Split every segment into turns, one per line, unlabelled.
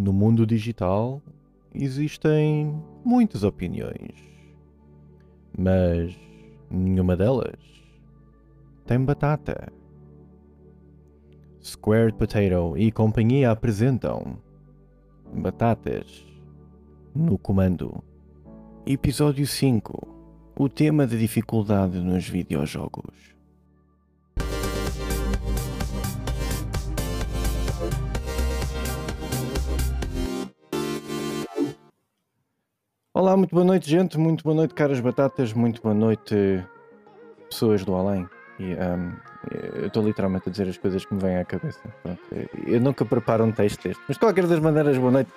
No mundo digital existem muitas opiniões, mas nenhuma delas tem batata. Squared Potato e companhia apresentam Batatas no Comando. Episódio 5 O tema da dificuldade nos videojogos. Olá, muito boa noite, gente. Muito boa noite, caras batatas. Muito boa noite, pessoas do além. E, um, eu estou literalmente a dizer as coisas que me vêm à cabeça. Pronto, eu nunca preparo um texto deste. Mas, de qualquer das maneiras, boa noite.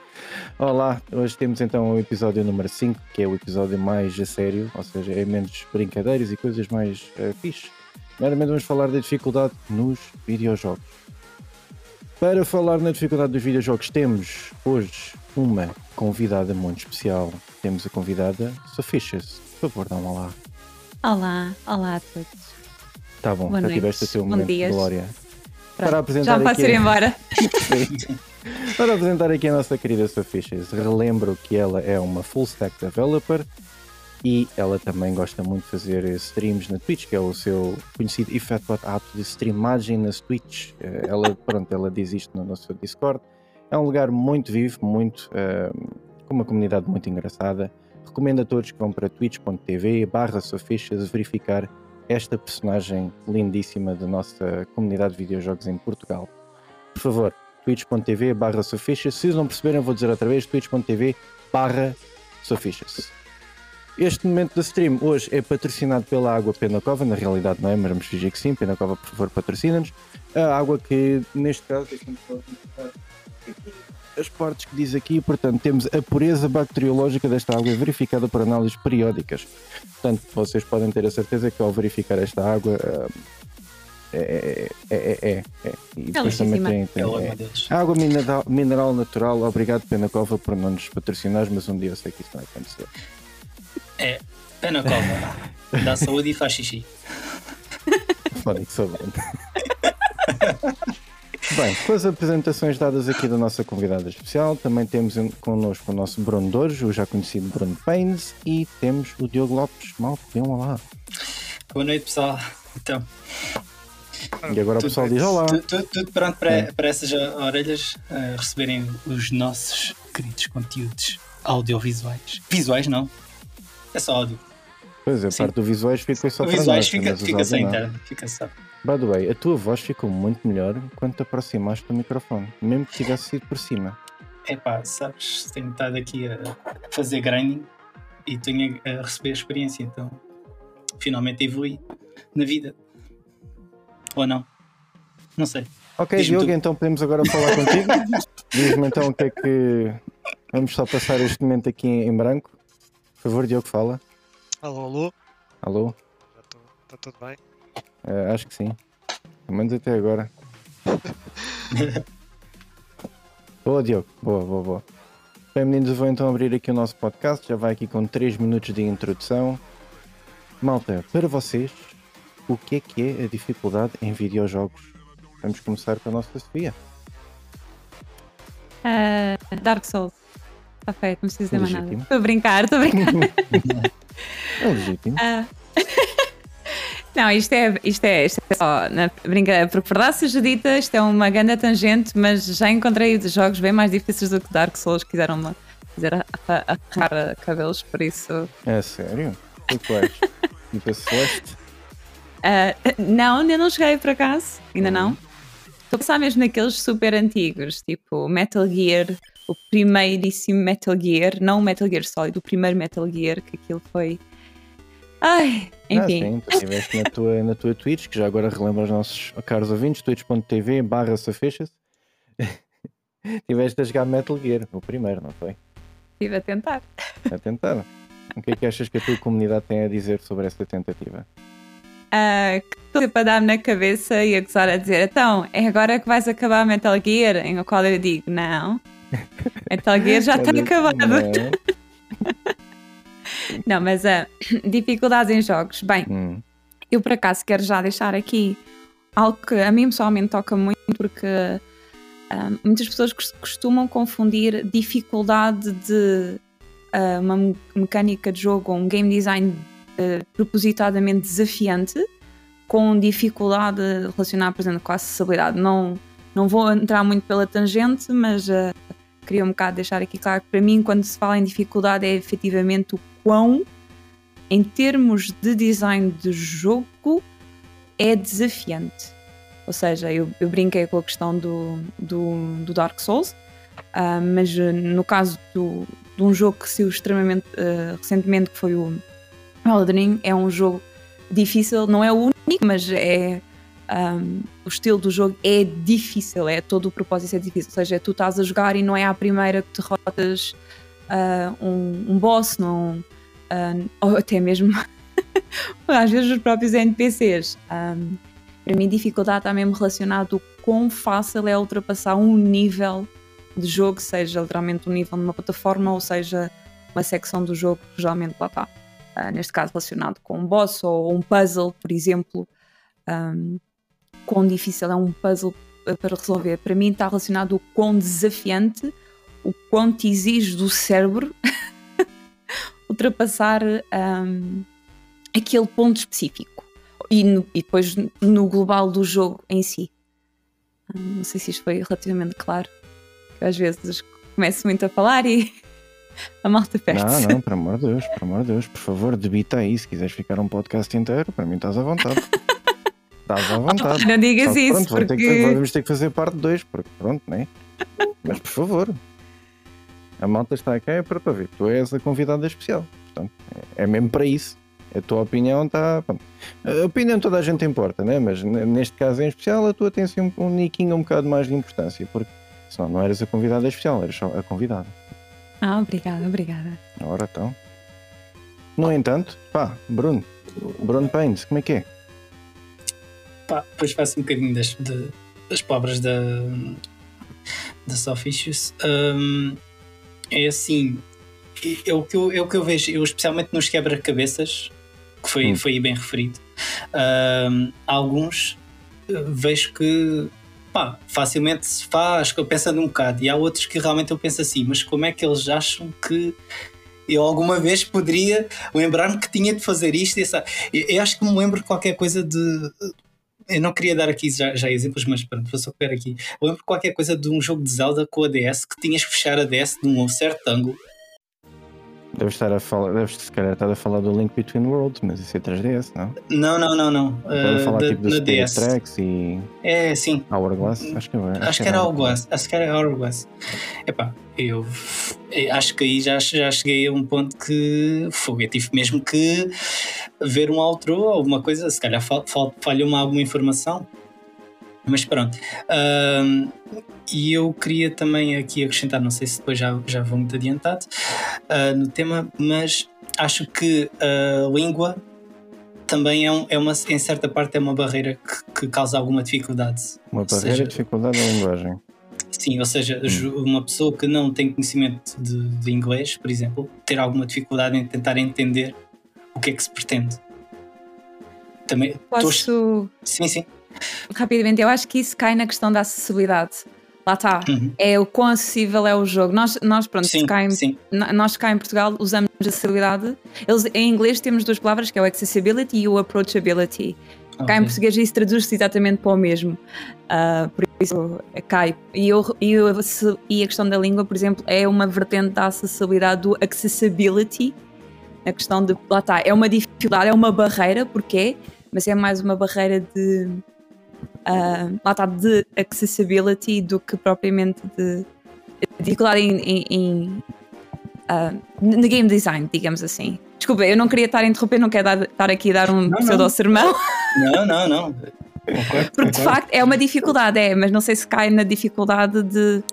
Olá, hoje temos então o episódio número 5, que é o episódio mais a sério, ou seja, é menos brincadeiras e coisas mais uh, fixe. Primeiramente, vamos falar da dificuldade nos videojogos. Para falar na dificuldade dos videojogos, temos hoje uma convidada muito especial. Temos a convidada Sofishas. Por favor, dá um olá.
Olá, olá a todos.
Tá bom,
Boa
já
noite.
tiveste o teu momento de glória.
Pronto,
Para apresentar
Já posso
aqui-
ir embora.
Para apresentar aqui a nossa querida Sofishas, relembro que ela é uma full stack developer e ela também gosta muito de fazer streams na Twitch, que é o seu conhecido efetuado ato de streamagem nas Twitch. Eh, Ela, pronto, ela diz isto no nosso Discord. É um lugar muito vivo, muito, eh, com uma comunidade muito engraçada. Recomendo a todos que vão para twitch.tv barra verificar esta personagem lindíssima da nossa comunidade de videojogos em Portugal. Por favor, twitch.tv barra. Se não perceberem, vou dizer outra vez, twitch.tv barra Sofishas. Este momento da stream hoje é patrocinado pela Água Penacova, na realidade não é, mas vamos fingir que sim, Penacova por favor patrocina-nos. A água que neste caso as partes que diz aqui, portanto temos a pureza bacteriológica desta água verificada por análises periódicas. Portanto, vocês podem ter a certeza que ao verificar esta água ah, é, é, é, é, é. E depois também tem, é. Água mineral, mineral natural, obrigado Penacova por não nos patrocinar, mas um dia eu sei que isso não vai acontecer.
É, pé na cova. Dá saúde e faz xixi.
Que saber. Bem, com as apresentações dadas aqui da nossa convidada especial, também temos em- connosco o nosso Bruno Dores, o já conhecido Bruno Paines, e temos o Diogo Lopes. Mal, dê um olá.
Boa noite, pessoal. Então,
E agora o pessoal diz olá.
tudo, tudo- tudo pronto para,
É.
para essas orelhas eh, receberem os nossos queridos conteúdos audiovisuais. Visuais, não. É só áudio.
Pois é, a
Sim.
parte do visuais ficou só para
visuais
nós,
fica, fica sem
não.
Fica só.
By the way, a tua voz ficou muito melhor quando te aproximaste do microfone, mesmo que tivesse sido por cima.
Epá, sabes, tenho estado aqui a fazer grinding e tenho a a receber experiência, então finalmente evolui na vida. Ou não? Não sei.
Ok, Diogo,
tu.
então podemos agora falar contigo. Diz-me então o que é que. Vamos só passar este momento aqui em branco. Por favor, Diogo, fala.
Alô, alô,
Alô?
já estou. Está tudo bem?
Eh, acho que sim. Pelo menos até agora. boa, Diogo. Boa, boa, boa. Bem, meninos, eu vou então abrir aqui o nosso podcast. Já vai aqui com 3 minutos de introdução. Malta, para vocês, o que é que é a dificuldade em videojogos? Vamos começar com a nossa Sofia.
Ah, Dark Souls. Está feito, não preciso dizer mais nada. Estou a brincar, estou a brincar.
É legítimo.
Ah. Não, isto é, isto é, isto é só na brincadeira, porque verdade seja dita, isto é uma grande tangente, mas já encontrei jogos bem mais difíceis do que Dark Souls, quiseram-me fazer a- a- arrancar cabelos, por isso.
É sério? Tu quais? Tipo a Celeste?
Ah, não, ainda não cheguei por acaso, ainda
Uhum.
não. Estou a pensar mesmo naqueles super antigos, tipo Metal Gear, o primeiríssimo Metal Gear, não o Metal Gear Solid, o primeiro Metal Gear, que aquilo foi. Ai, enfim.
Ah, sim, tu estiveste na tua, na tua Twitch, que já agora relembra os nossos caros ouvintes, twitch.tv barra safechas. Estiveste a jogar Metal Gear, o primeiro, não foi?
Estive a tentar.
A tentar. O que é que achas que a tua comunidade tem a dizer sobre essa tentativa?
Ah, que estou sempre a dar-me na cabeça e a gozar a dizer: então, é agora que vais acabar Metal Gear? Em o qual eu digo: não. Metal Gear já está acabado.
não.
Não, mas a dificuldades em jogos. Bem,
Hum,
eu por acaso quero já deixar aqui algo que a mim pessoalmente toca muito porque Um, muitas pessoas costumam confundir dificuldade de uh, uma me mecânica de jogo ou um game design uh, propositadamente desafiante com dificuldade relacionada, por exemplo, com a acessibilidade. Não, não vou entrar muito pela tangente, mas uh, queria um bocado deixar aqui claro que para mim, quando se fala em dificuldade, é efetivamente o quão, em termos de design de jogo, é desafiante. Ou seja, eu, eu brinquei com a questão do, do, do Dark Souls, uh, mas uh, no caso do, de um jogo que saiu extremamente uh, recentemente, que foi o Elden Ring, é um jogo difícil, não é o único, mas é. Um, o estilo do jogo é difícil, é todo o propósito é difícil. Ou seja, tu estás a jogar e não é a primeira que derrotas um, um boss, não, ou até mesmo às vezes os próprios NPCs. Um, para mim, dificuldade está mesmo relacionado com quão fácil é ultrapassar um nível de jogo, seja literalmente um nível numa plataforma ou seja uma secção do jogo que geralmente lá está. Uh, neste caso, relacionado com um boss ou um puzzle, por exemplo. Um, quão difícil é um puzzle para resolver. Para mim, está relacionado o quão desafiante, o quanto exige do cérebro ultrapassar um, aquele ponto específico e, no, e depois no global do jogo em si. Hum, não sei se isto foi relativamente claro. Eu às vezes começo muito a falar e a malta perde.
Não, não, por amor de Deus, por amor de Deus, por favor, debita aí. Se quiseres ficar um podcast inteiro, para mim estás à vontade. estás à vontade.
não digas isso, pronto, porque...
Ter que, vamos ter que fazer parte 2, porque pronto, né? Mas por favor, a malta está aqui é para ver. Tu és a convidada especial. Portanto, é mesmo para isso a tua opinião está. A opinião toda a gente importa, né? mas neste caso em especial a tua tem assim um, um niquinho um bocado mais de importância, porque senão não eras a convidada especial, eras só a convidada.
Ah, obrigada, obrigada.
Ora então. No entanto, pá, Bruno, Bruno Paines, como é que é?
Pá, depois faço um bocadinho das, de, das pobres da, da Soft Issues. Um, é assim, é o, que eu, é o que eu vejo, eu, especialmente nos quebra-cabeças, que foi, hum. foi bem referido. Uh, alguns uh, vejo que pá, facilmente se faz, que eu penso um bocado, e há outros que realmente eu penso assim, mas como é que eles acham que eu alguma vez poderia lembrar-me que tinha de fazer isto? E essa, eu, eu, acho que me lembro de qualquer coisa de. Eu não queria dar aqui já, já exemplos, mas pronto, vou só pegar aqui. Eu lembro qualquer coisa de um jogo de Zelda com a DS que tinhas que fechar a DS de um certo ângulo
Deves estar a falar, deves se calhar estar a falar do Link Between Worlds, mas isso é 3DS, não?
Não, não, não, não.
Uh, falar da, tipo do DS. Tracks e.
É, sim.
Hourglass? Acho que,
acho, acho que era Hourglass. Acho que era Hourglass. Epá, eu, eu acho que aí já, já cheguei a um ponto que foi, eu tive mesmo que ver um outro ou alguma coisa, se calhar falhou-me alguma informação. Mas pronto. Uh, e eu queria também aqui acrescentar, não sei se depois já, já vou muito adiantado uh, no tema, mas acho que a língua também é, um, é uma, em certa parte, é uma barreira que, que causa alguma dificuldade.
Uma barreira de dificuldade na linguagem.
Sim, ou seja, hum. uma pessoa que não tem conhecimento de, de inglês, por exemplo, ter alguma dificuldade em tentar entender o que é que se pretende.
Também. Posso. Tô...
Sim, sim.
Rapidamente, eu acho que isso cai na questão da acessibilidade. Lá está. Uhum. É o quão acessível é o jogo. Nós, nós pronto,
sim,
cá em,
sim.
nós cá em Portugal usamos acessibilidade. Eles, em inglês temos duas palavras, que é o accessibility e o approachability. Okay. Cá em português isso traduz-se exatamente para o mesmo. Uh, por isso cai. E, eu, e, eu, e a questão da língua, por exemplo, é uma vertente da acessibilidade do accessibility. A questão de, lá está, é uma dificuldade, é uma barreira, porque mas é mais uma barreira de uh, lá está, de accessibility do que propriamente de dificuldade em, em, em uh, no game design, digamos assim. Desculpa, eu não queria estar a interromper, não quero dar, estar aqui a dar um pseudo-sermão.
Não, não, não.
Porque de facto é uma dificuldade, é, mas não sei se cai na dificuldade de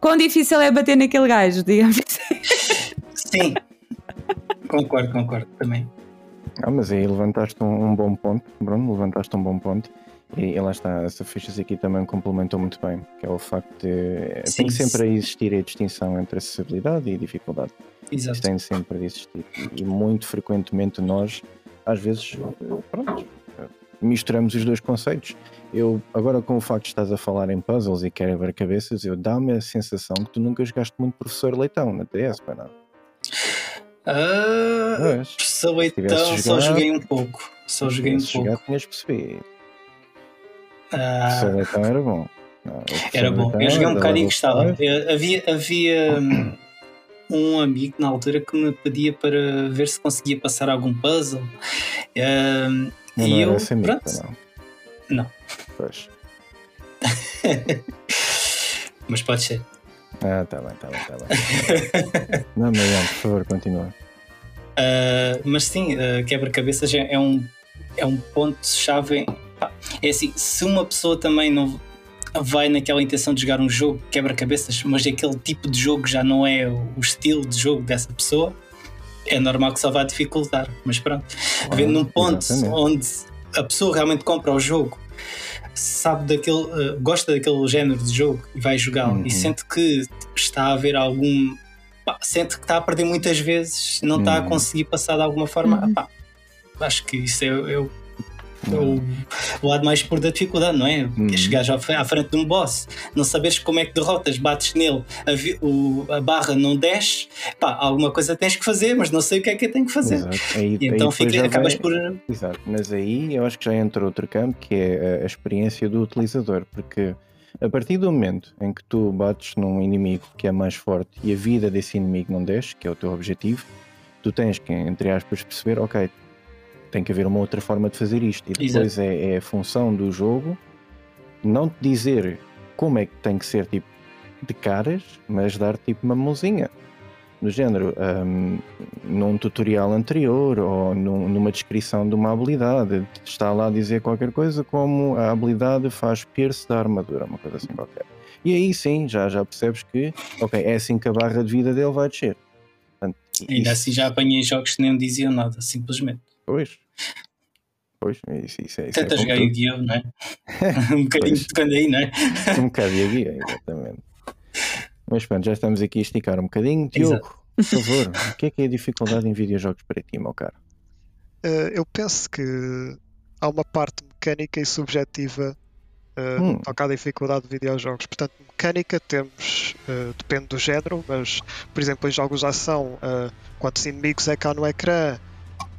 quão difícil é bater naquele gajo, digamos assim.
Sim, concordo, concordo também.
Ah, mas aí levantaste um, um bom ponto, Bruno, levantaste um bom ponto. E, e lá está, essa fichas aqui também complementou muito bem, que é o facto de sim, tem que sempre sim. existir a distinção entre acessibilidade e dificuldade.
Exato.
Tem sempre de existir. E muito frequentemente nós, às vezes, pronto, misturamos os dois conceitos. Eu, agora com o facto de estás a falar em puzzles e quebra-cabeças, eu dá-me a sensação que tu nunca jogaste muito Professor Leitão na TS, para não?
Ah. Professor
tivesse
Leitão, só joguei um pouco. Só joguei um
Se jogar,
pouco.
tinhas percebido.
Ah,
Professor Leitão era bom. Não,
era bom. Eu joguei um bocado e gostava. Eu- Havia, havia hum, um amigo na altura que me pedia para ver se conseguia passar algum puzzle. Hum,
Mas
e
não
eu,
amigo,
pronto,
não.
Não.
Pois.
mas pode ser.
Ah, tá bem, tá bem, tá bem. não, Mariano, por favor, continua.
Uh, mas sim, uh, quebra-cabeças é, é um, é um ponto-chave. É assim, se uma pessoa também não vai naquela intenção de jogar um jogo quebra-cabeças, mas aquele tipo de jogo já não é o, estilo de jogo dessa pessoa, é normal que só vá dificultar. Mas pronto, vendo num ponto
exatamente.
onde a pessoa realmente compra o jogo, sabe daquele, uh, gosta daquele género de jogo e vai jogá-lo
Uhum.
e sente que está a haver algum. pá, sente que está a perder muitas vezes, não está a
Uhum.
conseguir passar de alguma forma.
Uhum.
pá, acho que isso é, é o- é o, o lado mais puro da dificuldade, não é? É chegares à frente de um boss, não saberes como é que derrotas, bates nele, a, vi- o- a barra não desce, pá, alguma coisa tens que fazer, mas não sei o que é que eu tenho que fazer.
Aí,
então fica, acabas
vai-
por.
Exato, mas aí eu acho que já entra outro campo que é a experiência do utilizador, porque a partir do momento em que tu bates num inimigo que é mais forte e a vida desse inimigo não desce, que é o teu objetivo, tu tens que, entre aspas, perceber, ok, tem que haver uma outra forma de fazer isto. E depois é, é a função do jogo não te dizer como é que tem que ser tipo de caras, mas dar tipo uma mãozinha. Do género, hum, num tutorial anterior ou num- numa descrição de uma habilidade, está lá a dizer qualquer coisa como a habilidade faz pierce da armadura, uma coisa assim qualquer. E aí sim, já, já percebes que, ok, é assim que a barra de vida dele vai descer. Portanto,
Ainda
isso-
assim já apanhei jogos que nem diziam nada, simplesmente.
Pois. Pois, isso, isso é. Isso
Tenta
é
jogar
como
Yu-Gi-Oh, não é? um bocadinho
Pois.
quando aí, não é?
Um bocado de guia, exatamente. Mas pronto, já estamos aqui a esticar um bocadinho.
Exato.
Diogo, por favor, o que é que é a dificuldade em videojogos para ti, meu caro?
Eh, eu penso que há uma parte mecânica e subjetiva eh,
Hum.
à dificuldade de videojogos. Portanto, mecânica temos, eh, depende do género, mas, por exemplo, em jogos de ação, eh, quantos inimigos é que há no ecrã,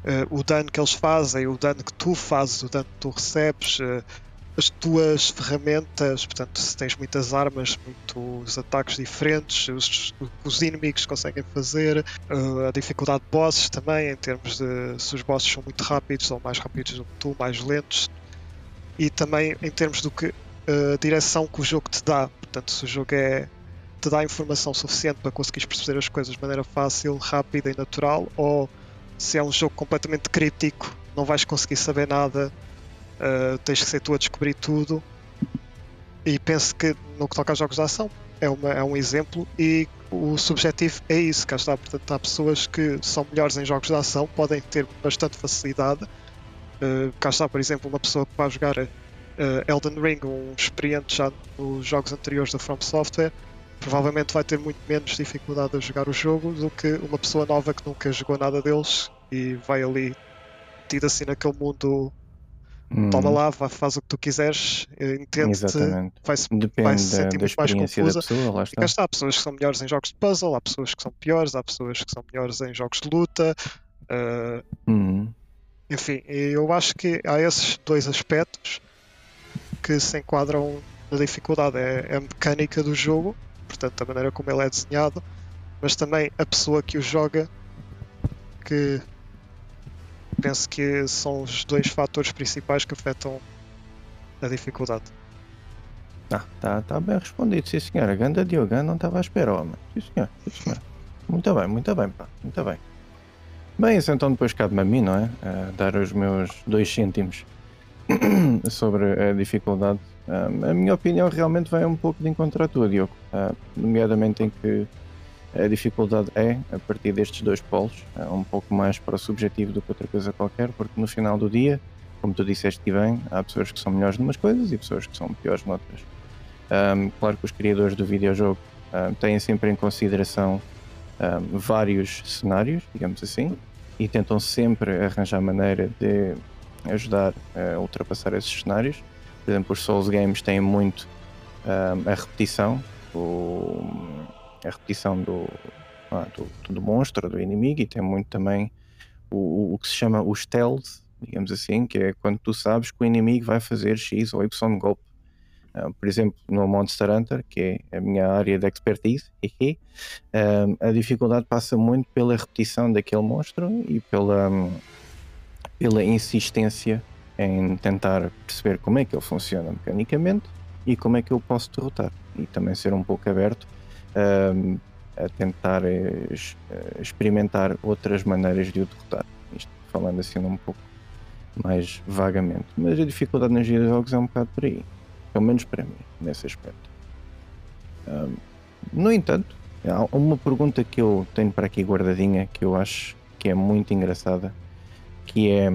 eh, o dano que eles fazem, o dano que tu fazes, o dano que tu recebes, eh, as tuas ferramentas, portanto, se tens muitas armas, muitos ataques diferentes, os, os inimigos conseguem fazer, eh, a dificuldade de bosses também, em termos de se os bosses são muito rápidos ou mais rápidos do que tu, mais lentos, e também em termos do que a direção que o jogo te dá, portanto, se o jogo é te dá informação suficiente para conseguires perceber as coisas de maneira fácil, rápida e natural, ou se é um jogo completamente crítico, não vais conseguir saber nada, uh, tens que ser tu a descobrir tudo. E penso que no que toca a jogos de ação é, uma, é um exemplo e o subjetivo é isso, cá está. Portanto, há pessoas que são melhores em jogos de ação, podem ter bastante facilidade. Uh, cá está, por exemplo, uma pessoa que vai jogar uh, Elden Ring, um experiente já nos jogos anteriores da From Software, provavelmente vai ter muito menos dificuldade a jogar o jogo do que uma pessoa nova que nunca jogou nada deles e vai ali metido assim naquele mundo
Hum,
toma lá, faz o que tu quiseres, eh, entende-te, vai-se vai se sentir muito mais confusa.
pessoa, lá
E
está.
está, há pessoas que são melhores em jogos de puzzle, há pessoas que são piores, há pessoas que são melhores em jogos de luta. eh,
Uhum.
enfim, eu acho que há esses dois aspectos que se enquadram na dificuldade. É é a mecânica do jogo, portanto, a maneira como ele é desenhado, mas também a pessoa que o joga, que penso que são os dois fatores principais que afetam a dificuldade.
Ah, tá, tá bem respondido, sim senhor. A ganda Diogo não estava à espera, homem. Sim senhor, sim senhor. Muito bem, muito bem, pá, muito bem. Bem, isso então depois cabe-me a mim, não é? Ah, dar os meus dois cêntimos sobre a dificuldade. Ah, a minha opinião realmente vai um pouco de encontro à tua, Diogo. Ah, nomeadamente em que a dificuldade é, a partir destes dois polos, é um pouco mais para o subjetivo do que outra coisa qualquer, porque no final do dia, como tu disseste bem, há pessoas que são melhores numas coisas e pessoas que são piores noutras. Um, claro que os criadores do videojogo um, têm sempre em consideração um, vários cenários, digamos assim, e tentam sempre arranjar maneira de ajudar a ultrapassar esses cenários. Por exemplo, os Souls Games têm muito um, a repetição, o, a repetição do, ah, do, do, monstro, do inimigo, e tem muito também o, o que se chama o stealth, digamos assim, que é quando tu sabes que o inimigo vai fazer X ou Y golpe. Uh, por exemplo, no Monster Hunter, que é a minha área de expertise, uh, a dificuldade passa muito pela repetição daquele monstro e pela, um, pela insistência em tentar perceber como é que ele funciona mecanicamente e como é que eu posso derrotar. E também ser um pouco aberto um, a tentar es, experimentar outras maneiras de o derrotar. Isto falando assim um pouco mais vagamente. Mas a dificuldade nos jogos é um bocado por aí. Pelo menos para mim, nesse aspecto. Um, no entanto, há uma pergunta que eu tenho para aqui guardadinha que eu acho que é muito engraçada, que é,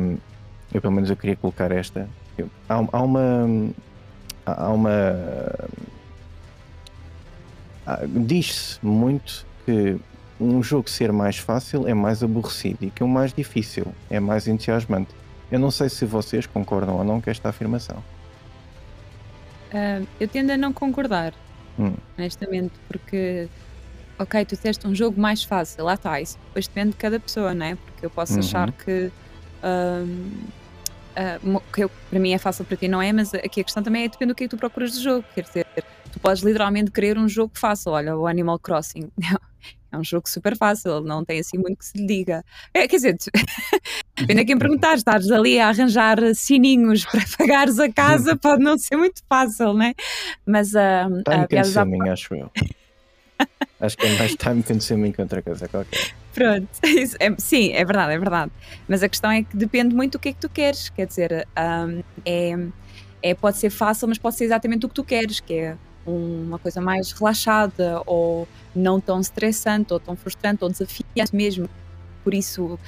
eu pelo menos eu queria colocar esta. Eu, há, há, uma há uma diz-se muito que um jogo ser mais fácil é mais aborrecido e que o mais difícil é mais entusiasmante. Eu não sei se vocês concordam ou não com esta afirmação.
Uh, eu tendo a não concordar, hum. honestamente, porque, ok, tu disseste um jogo mais fácil, lá está, isso depois depende de cada pessoa, não é? Porque eu posso uhum. achar que, uh, uh, que eu, para mim é fácil, para ti não é, mas aqui a questão também é depende do que é que tu procuras de jogo. Quer dizer, tu podes literalmente querer um jogo fácil, olha, o Animal Crossing. É um jogo super fácil, não tem assim muito que se lhe diga. É, quer dizer, depende a quem perguntar, estares ali a arranjar sininhos para pagares a casa, pode não ser muito fácil, né? Mas uh,
time consuming, acho eu. acho que é mais time consuming que outra coisa qualquer.
Pronto, é, sim, é verdade, é verdade. Mas a questão é que depende muito do que é que tu queres. Quer dizer, um, é, é, pode ser fácil, mas pode ser exatamente o que tu queres, que é uma coisa mais relaxada ou não tão estressante ou tão frustrante ou desafiante mesmo. Por isso,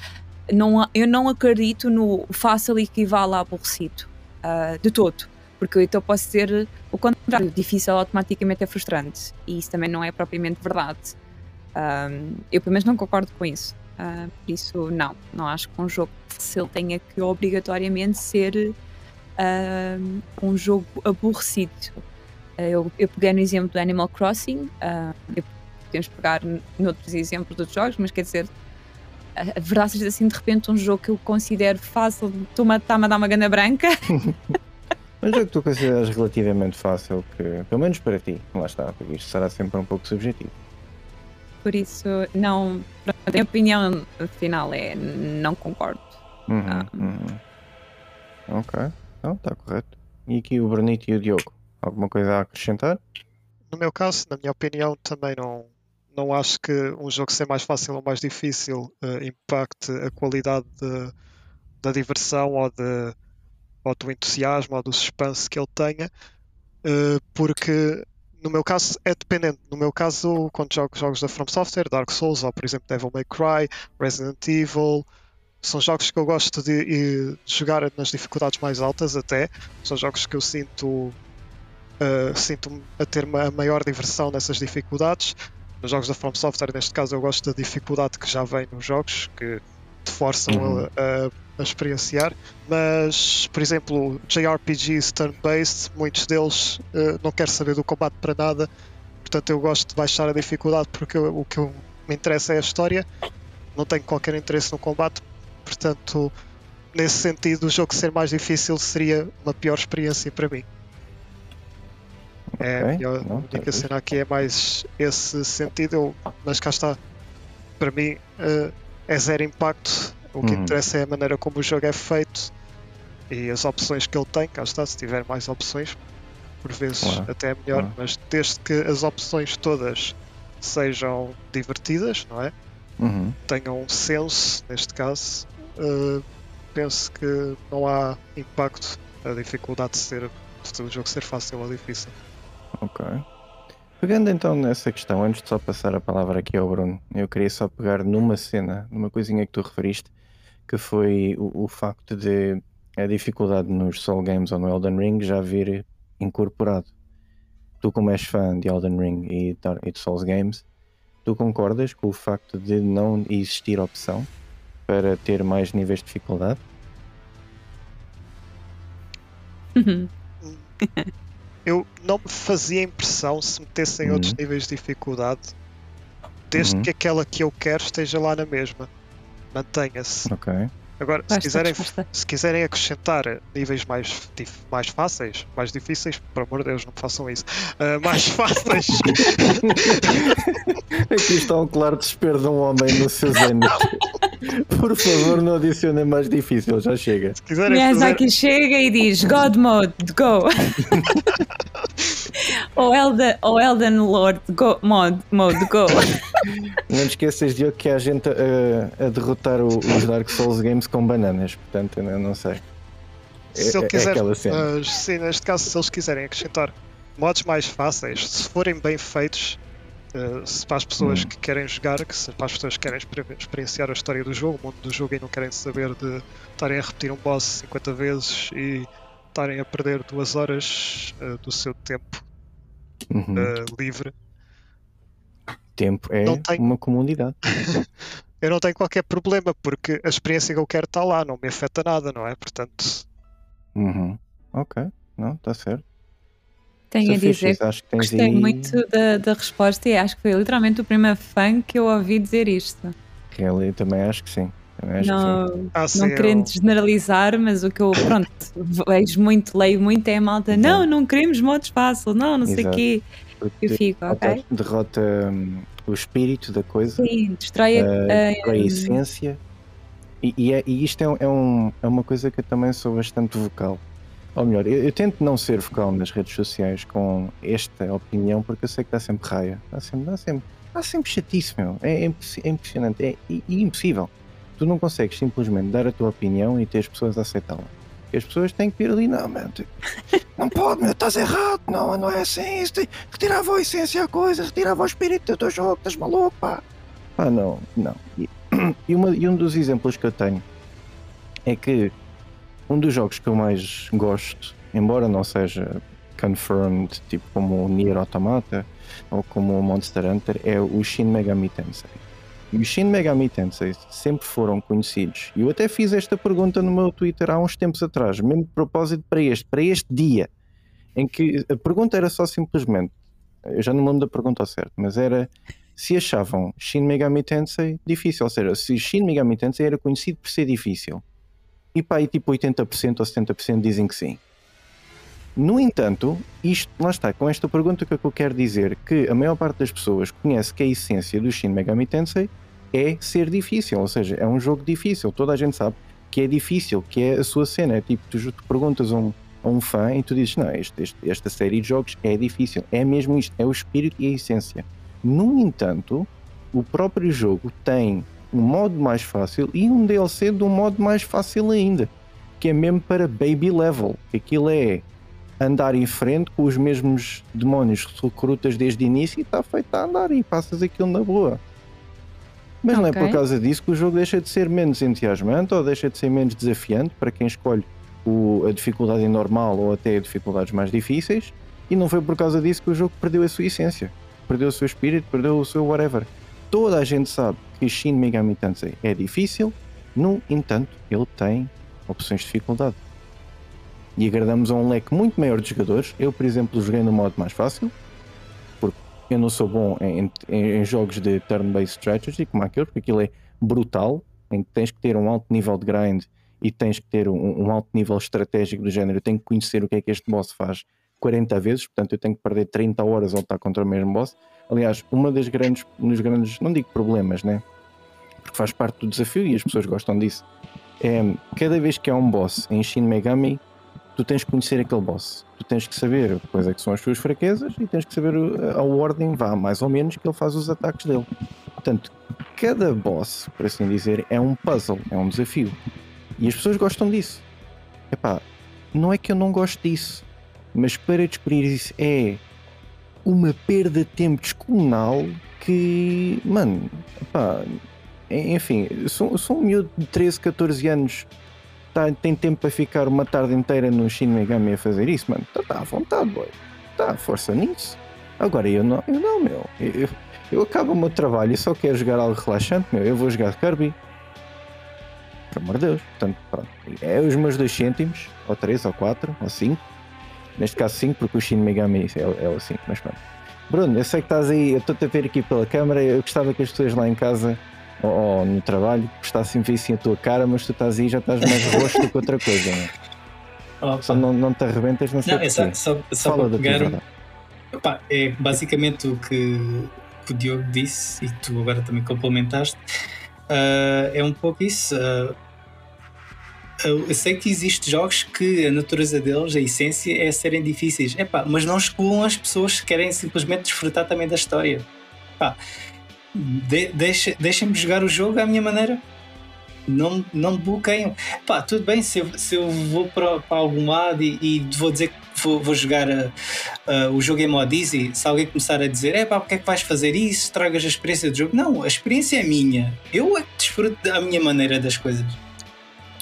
não, eu não acredito no fácil equivale a aborrecido, uh, de todo. Porque então posso ser o contrário, difícil automaticamente é frustrante. E isso também não é propriamente verdade. Uh, eu pelo menos não concordo com isso. Uh, por isso, não, não acho que um jogo fácil tenha que obrigatoriamente ser um jogo aborrecido. Eh, eu, eu peguei no exemplo do Animal Crossing, uh, podemos pegar noutros exemplos dos jogos, mas quer dizer, a, verdade seja assim, de repente, um jogo que eu considero fácil, está-me a dar uma gana branca.
um jogo que tu consideras relativamente fácil, que, pelo menos para ti, lá está, porque isto será sempre um pouco subjetivo.
Por isso, não. A minha opinião final é não concordo.
Uhum, ah. uhum. Ok, não, está correto. E aqui o Bernito e o Diogo? Alguma coisa a acrescentar?
No meu caso, na minha opinião, também não, não acho que um jogo ser mais fácil ou mais difícil uh, impacte a qualidade de, da diversão ou, de, ou do entusiasmo ou do suspense que ele tenha, uh, porque no meu caso é dependente. No meu caso, quando jogo jogos da From Software, Dark Souls ou por exemplo Devil May Cry, Resident Evil, são jogos que eu gosto de, de jogar nas dificuldades mais altas até. São jogos que eu sinto uh, sinto-me a ter uma maior diversão nessas dificuldades. Nos jogos da From Software, neste caso, eu gosto da dificuldade que já vem nos jogos, que te forçam uhum. a, a, experienciar. Mas, por exemplo, JRPGs turn-based, muitos deles uh, não quero saber do combate para nada, portanto, eu gosto de baixar a dificuldade porque eu, o que eu, me interessa é a história, não tenho qualquer interesse no combate, portanto, nesse sentido, o jogo ser mais difícil seria uma pior experiência para mim. É, okay. a única tá cena aqui é mais esse sentido, eu, mas cá está. Para mim uh, é zero impacto. O que uhum. interessa é a maneira como o jogo é feito e as opções que ele tem. Cá está, se tiver mais opções, por vezes até é melhor, mas desde que as opções todas sejam divertidas, não é? Uhum. Tenham um senso, neste caso, uh, penso que não há impacto a dificuldade de ser do jogo ser fácil ou difícil.
Ok. Pegando então nessa questão, antes de só passar a palavra aqui ao Bruno, eu queria só pegar numa cena, numa coisinha que tu referiste, que foi o, o facto de a dificuldade nos Soul Games ou no Elden Ring já vir incorporado. Tu, como és fã de Elden Ring e, e de Souls Games, tu concordas com o facto de não existir opção para ter mais níveis de dificuldade?
Eu não me fazia impressão se metessem
Uhum.
outros níveis de dificuldade, desde
Uhum.
que aquela que eu quero esteja lá na mesma. Mantenha-se.
Ok.
Agora, se quiserem, se quiserem acrescentar níveis mais, dif- mais fáceis, mais difíceis, por amor de Deus, não façam isso. Ah, mais fáceis,
Aqui está um claro desespero de um homem no seu zénite. Por favor, não adicionem mais difícil, já chega.
se quiserem fazer,
Miyazaki chega e diz God Mode, go. ou, Elden, ou Elden Lord, go, mode, mode, go.
Não te esqueças, Diogo, que há gente a, a derrotar o- os Dark Souls Games com bananas, portanto, eu não sei.
se
é-
ele
é
quiser,
aquela cena.
mas sim, neste caso, se eles quiserem acrescentar modos mais fáceis, se forem bem feitos, ah, se para as pessoas
Hum.
que querem jogar, que se para as pessoas que querem exper- experienciar a história do jogo, o mundo do jogo e não querem saber de estarem a repetir um boss 50 vezes e estarem a perder duas horas ah, do seu tempo
Uhum.
ah, livre.
Tempo é uma comunidade.
Eu não tenho qualquer problema porque a experiência que eu quero está lá, não me afeta nada, não é? Portanto,
Uhum. Ok, não, está certo.
Tenho a dizer
acho que tens
Gostei
aí...
muito da, da resposta e acho que foi literalmente o primeiro fã que eu ouvi dizer isto.
Really, também acho que sim. Acho que sim.
Não,
ah, sim,
não
eu-
querendo generalizar, mas o que eu, pronto, vejo muito, leio muito é a malta. Não, não queremos modos fácil, não, não sei o
Exato.
quê. Eu fico, ok?
derrota, hum, o espírito da coisa,
Sim, destrói a.
eh,
a-
a essência. E, e, é- e isto é, é um- é uma coisa que eu também sou bastante vocal. Ou melhor, eu, eu tento não ser vocal nas redes sociais com esta opinião, porque eu sei que dá sempre raia. Dá sempre, dá sempre, dá sempre chatice, meu. É, é é impressionante. É, i- i- impossível. Tu não consegues simplesmente dar a tua opinião e ter as pessoas a aceitá-la. As pessoas têm que ir ali, não, man, tu- não pode, meu, estás errado, não, não é assim, isso tem- retirava a essência à coisa, retirava o espírito do teu jogo, estás maluco, pá. Pá, não, não. E, e uma- e um dos exemplos que eu tenho é que um dos jogos que eu mais gosto, embora não seja confirmed, tipo como o Nier Automata ou como o Monster Hunter, é o Shin Megami Tensei. E os Shin Megami Tensei sempre foram conhecidos. E eu até fiz esta pergunta no meu Twitter há uns tempos atrás, mesmo de propósito para este, para este dia, em que a pergunta era só simplesmente, eu já não me lembro da pergunta ao certo, mas era se achavam Shin Megami Tensei difícil, ou seja, se Shin Megami Tensei era conhecido por ser difícil. E pá, aí tipo 80% ou 70% dizem que sim. No entanto, isto, lá está, com esta pergunta o que é que eu quero dizer? Que a maior parte das pessoas conhece que a essência do Shin Megami Tensei é ser difícil, ou seja, é um jogo difícil, toda a gente sabe que é difícil, que é a sua cena, é tipo, tu, tu perguntas a um, a um fã e tu dizes, não, este- este- esta série de jogos é difícil, é mesmo isto, é o espírito e a essência. No entanto, o próprio jogo tem um modo mais fácil e um DLC de um modo mais fácil ainda, que é mesmo para baby level. Aquilo é andar em frente com os mesmos demónios que recrutas desde o início e está feito a andar e passas aquilo na boa. Mas não é por causa disso que o jogo deixa de ser menos entusiasmante ou deixa de ser menos desafiante para quem escolhe o- a dificuldade normal ou até dificuldades mais difíceis. E não foi por causa disso que o jogo perdeu a sua essência, perdeu o seu espírito, perdeu o seu whatever. Toda a gente sabe que Shin Megami Tensei é difícil, no entanto, ele tem opções de dificuldade. E agradamos a um leque muito maior de jogadores. Eu, por exemplo, joguei no modo mais fácil, porque eu não sou bom em, em- em jogos de turn-based strategy como aquele, porque aquilo é brutal, em que tens que ter um alto nível de grind e tens que ter um, um alto nível estratégico do género. Eu tenho que conhecer o que é que este boss faz 40 vezes, portanto eu tenho que perder 30 horas ao estar contra o mesmo boss. Aliás, uma das grandes, um dos grandes, não digo problemas, né? Porque faz parte do desafio e as pessoas gostam disso. É cada vez que há um boss em Shin Megami, tu tens que conhecer aquele boss. Tu tens que saber quais é que são as suas fraquezas e tens que saber o- a ordem, vá, mais ou menos, que ele faz os ataques dele. Portanto, cada boss, por assim dizer, é um puzzle, é um desafio. E as pessoas gostam disso. Epá, não é que eu não gosto disso, mas para descobrir isso é uma perda de tempo descomunal que, mano, en- enfim, sou, um miúdo de 13, 14 anos tá, tem tempo para ficar uma tarde inteira no Shin Megami a fazer isso, mano. Tá, tá à vontade, boy. Tá, força nisso. Agora eu não, eu não, meu. Eu, eu, eu acabo o meu trabalho e só quero jogar algo relaxante, meu. Eu vou jogar Kirby. Por amor de Deus. Portanto, pronto. É os meus 2 cêntimos, ou 3, ou 4, ou 5. Neste caso 5, porque o Shin Megami é, é o 5, mas pronto. Bruno, eu sei que estás aí, eu estou-te a ver aqui pela câmara, eu gostava que as pessoas lá em casa ou, ou no trabalho gostassem de ver assim a tua cara, mas tu estás aí e já estás mais rosto do que outra coisa, não é?
Opa.
Só não, não te arrebentas, não sei
Não, é só,
porquê.
só, só
Fala
pegar. Opa, é basicamente o que, que o Diogo disse e tu agora também complementaste. Ah, é um pouco isso. ah, eu sei que existem jogos que a natureza deles, a essência, é serem difíceis. Epá, mas não excluam as pessoas que querem simplesmente desfrutar também da história. Epá, de, deixa- Deixem-me jogar o jogo à minha maneira. Não, não me bloqueiam. Pá, tudo bem se eu, se eu vou para, para algum lado e, e vou dizer que vou, vou jogar ah, ah, o jogo em modo easy. Se alguém começar a dizer, é pá, porque é que vais fazer isso? Estragas a experiência do jogo. Não, a experiência é minha. Eu é que desfruto da minha maneira das coisas.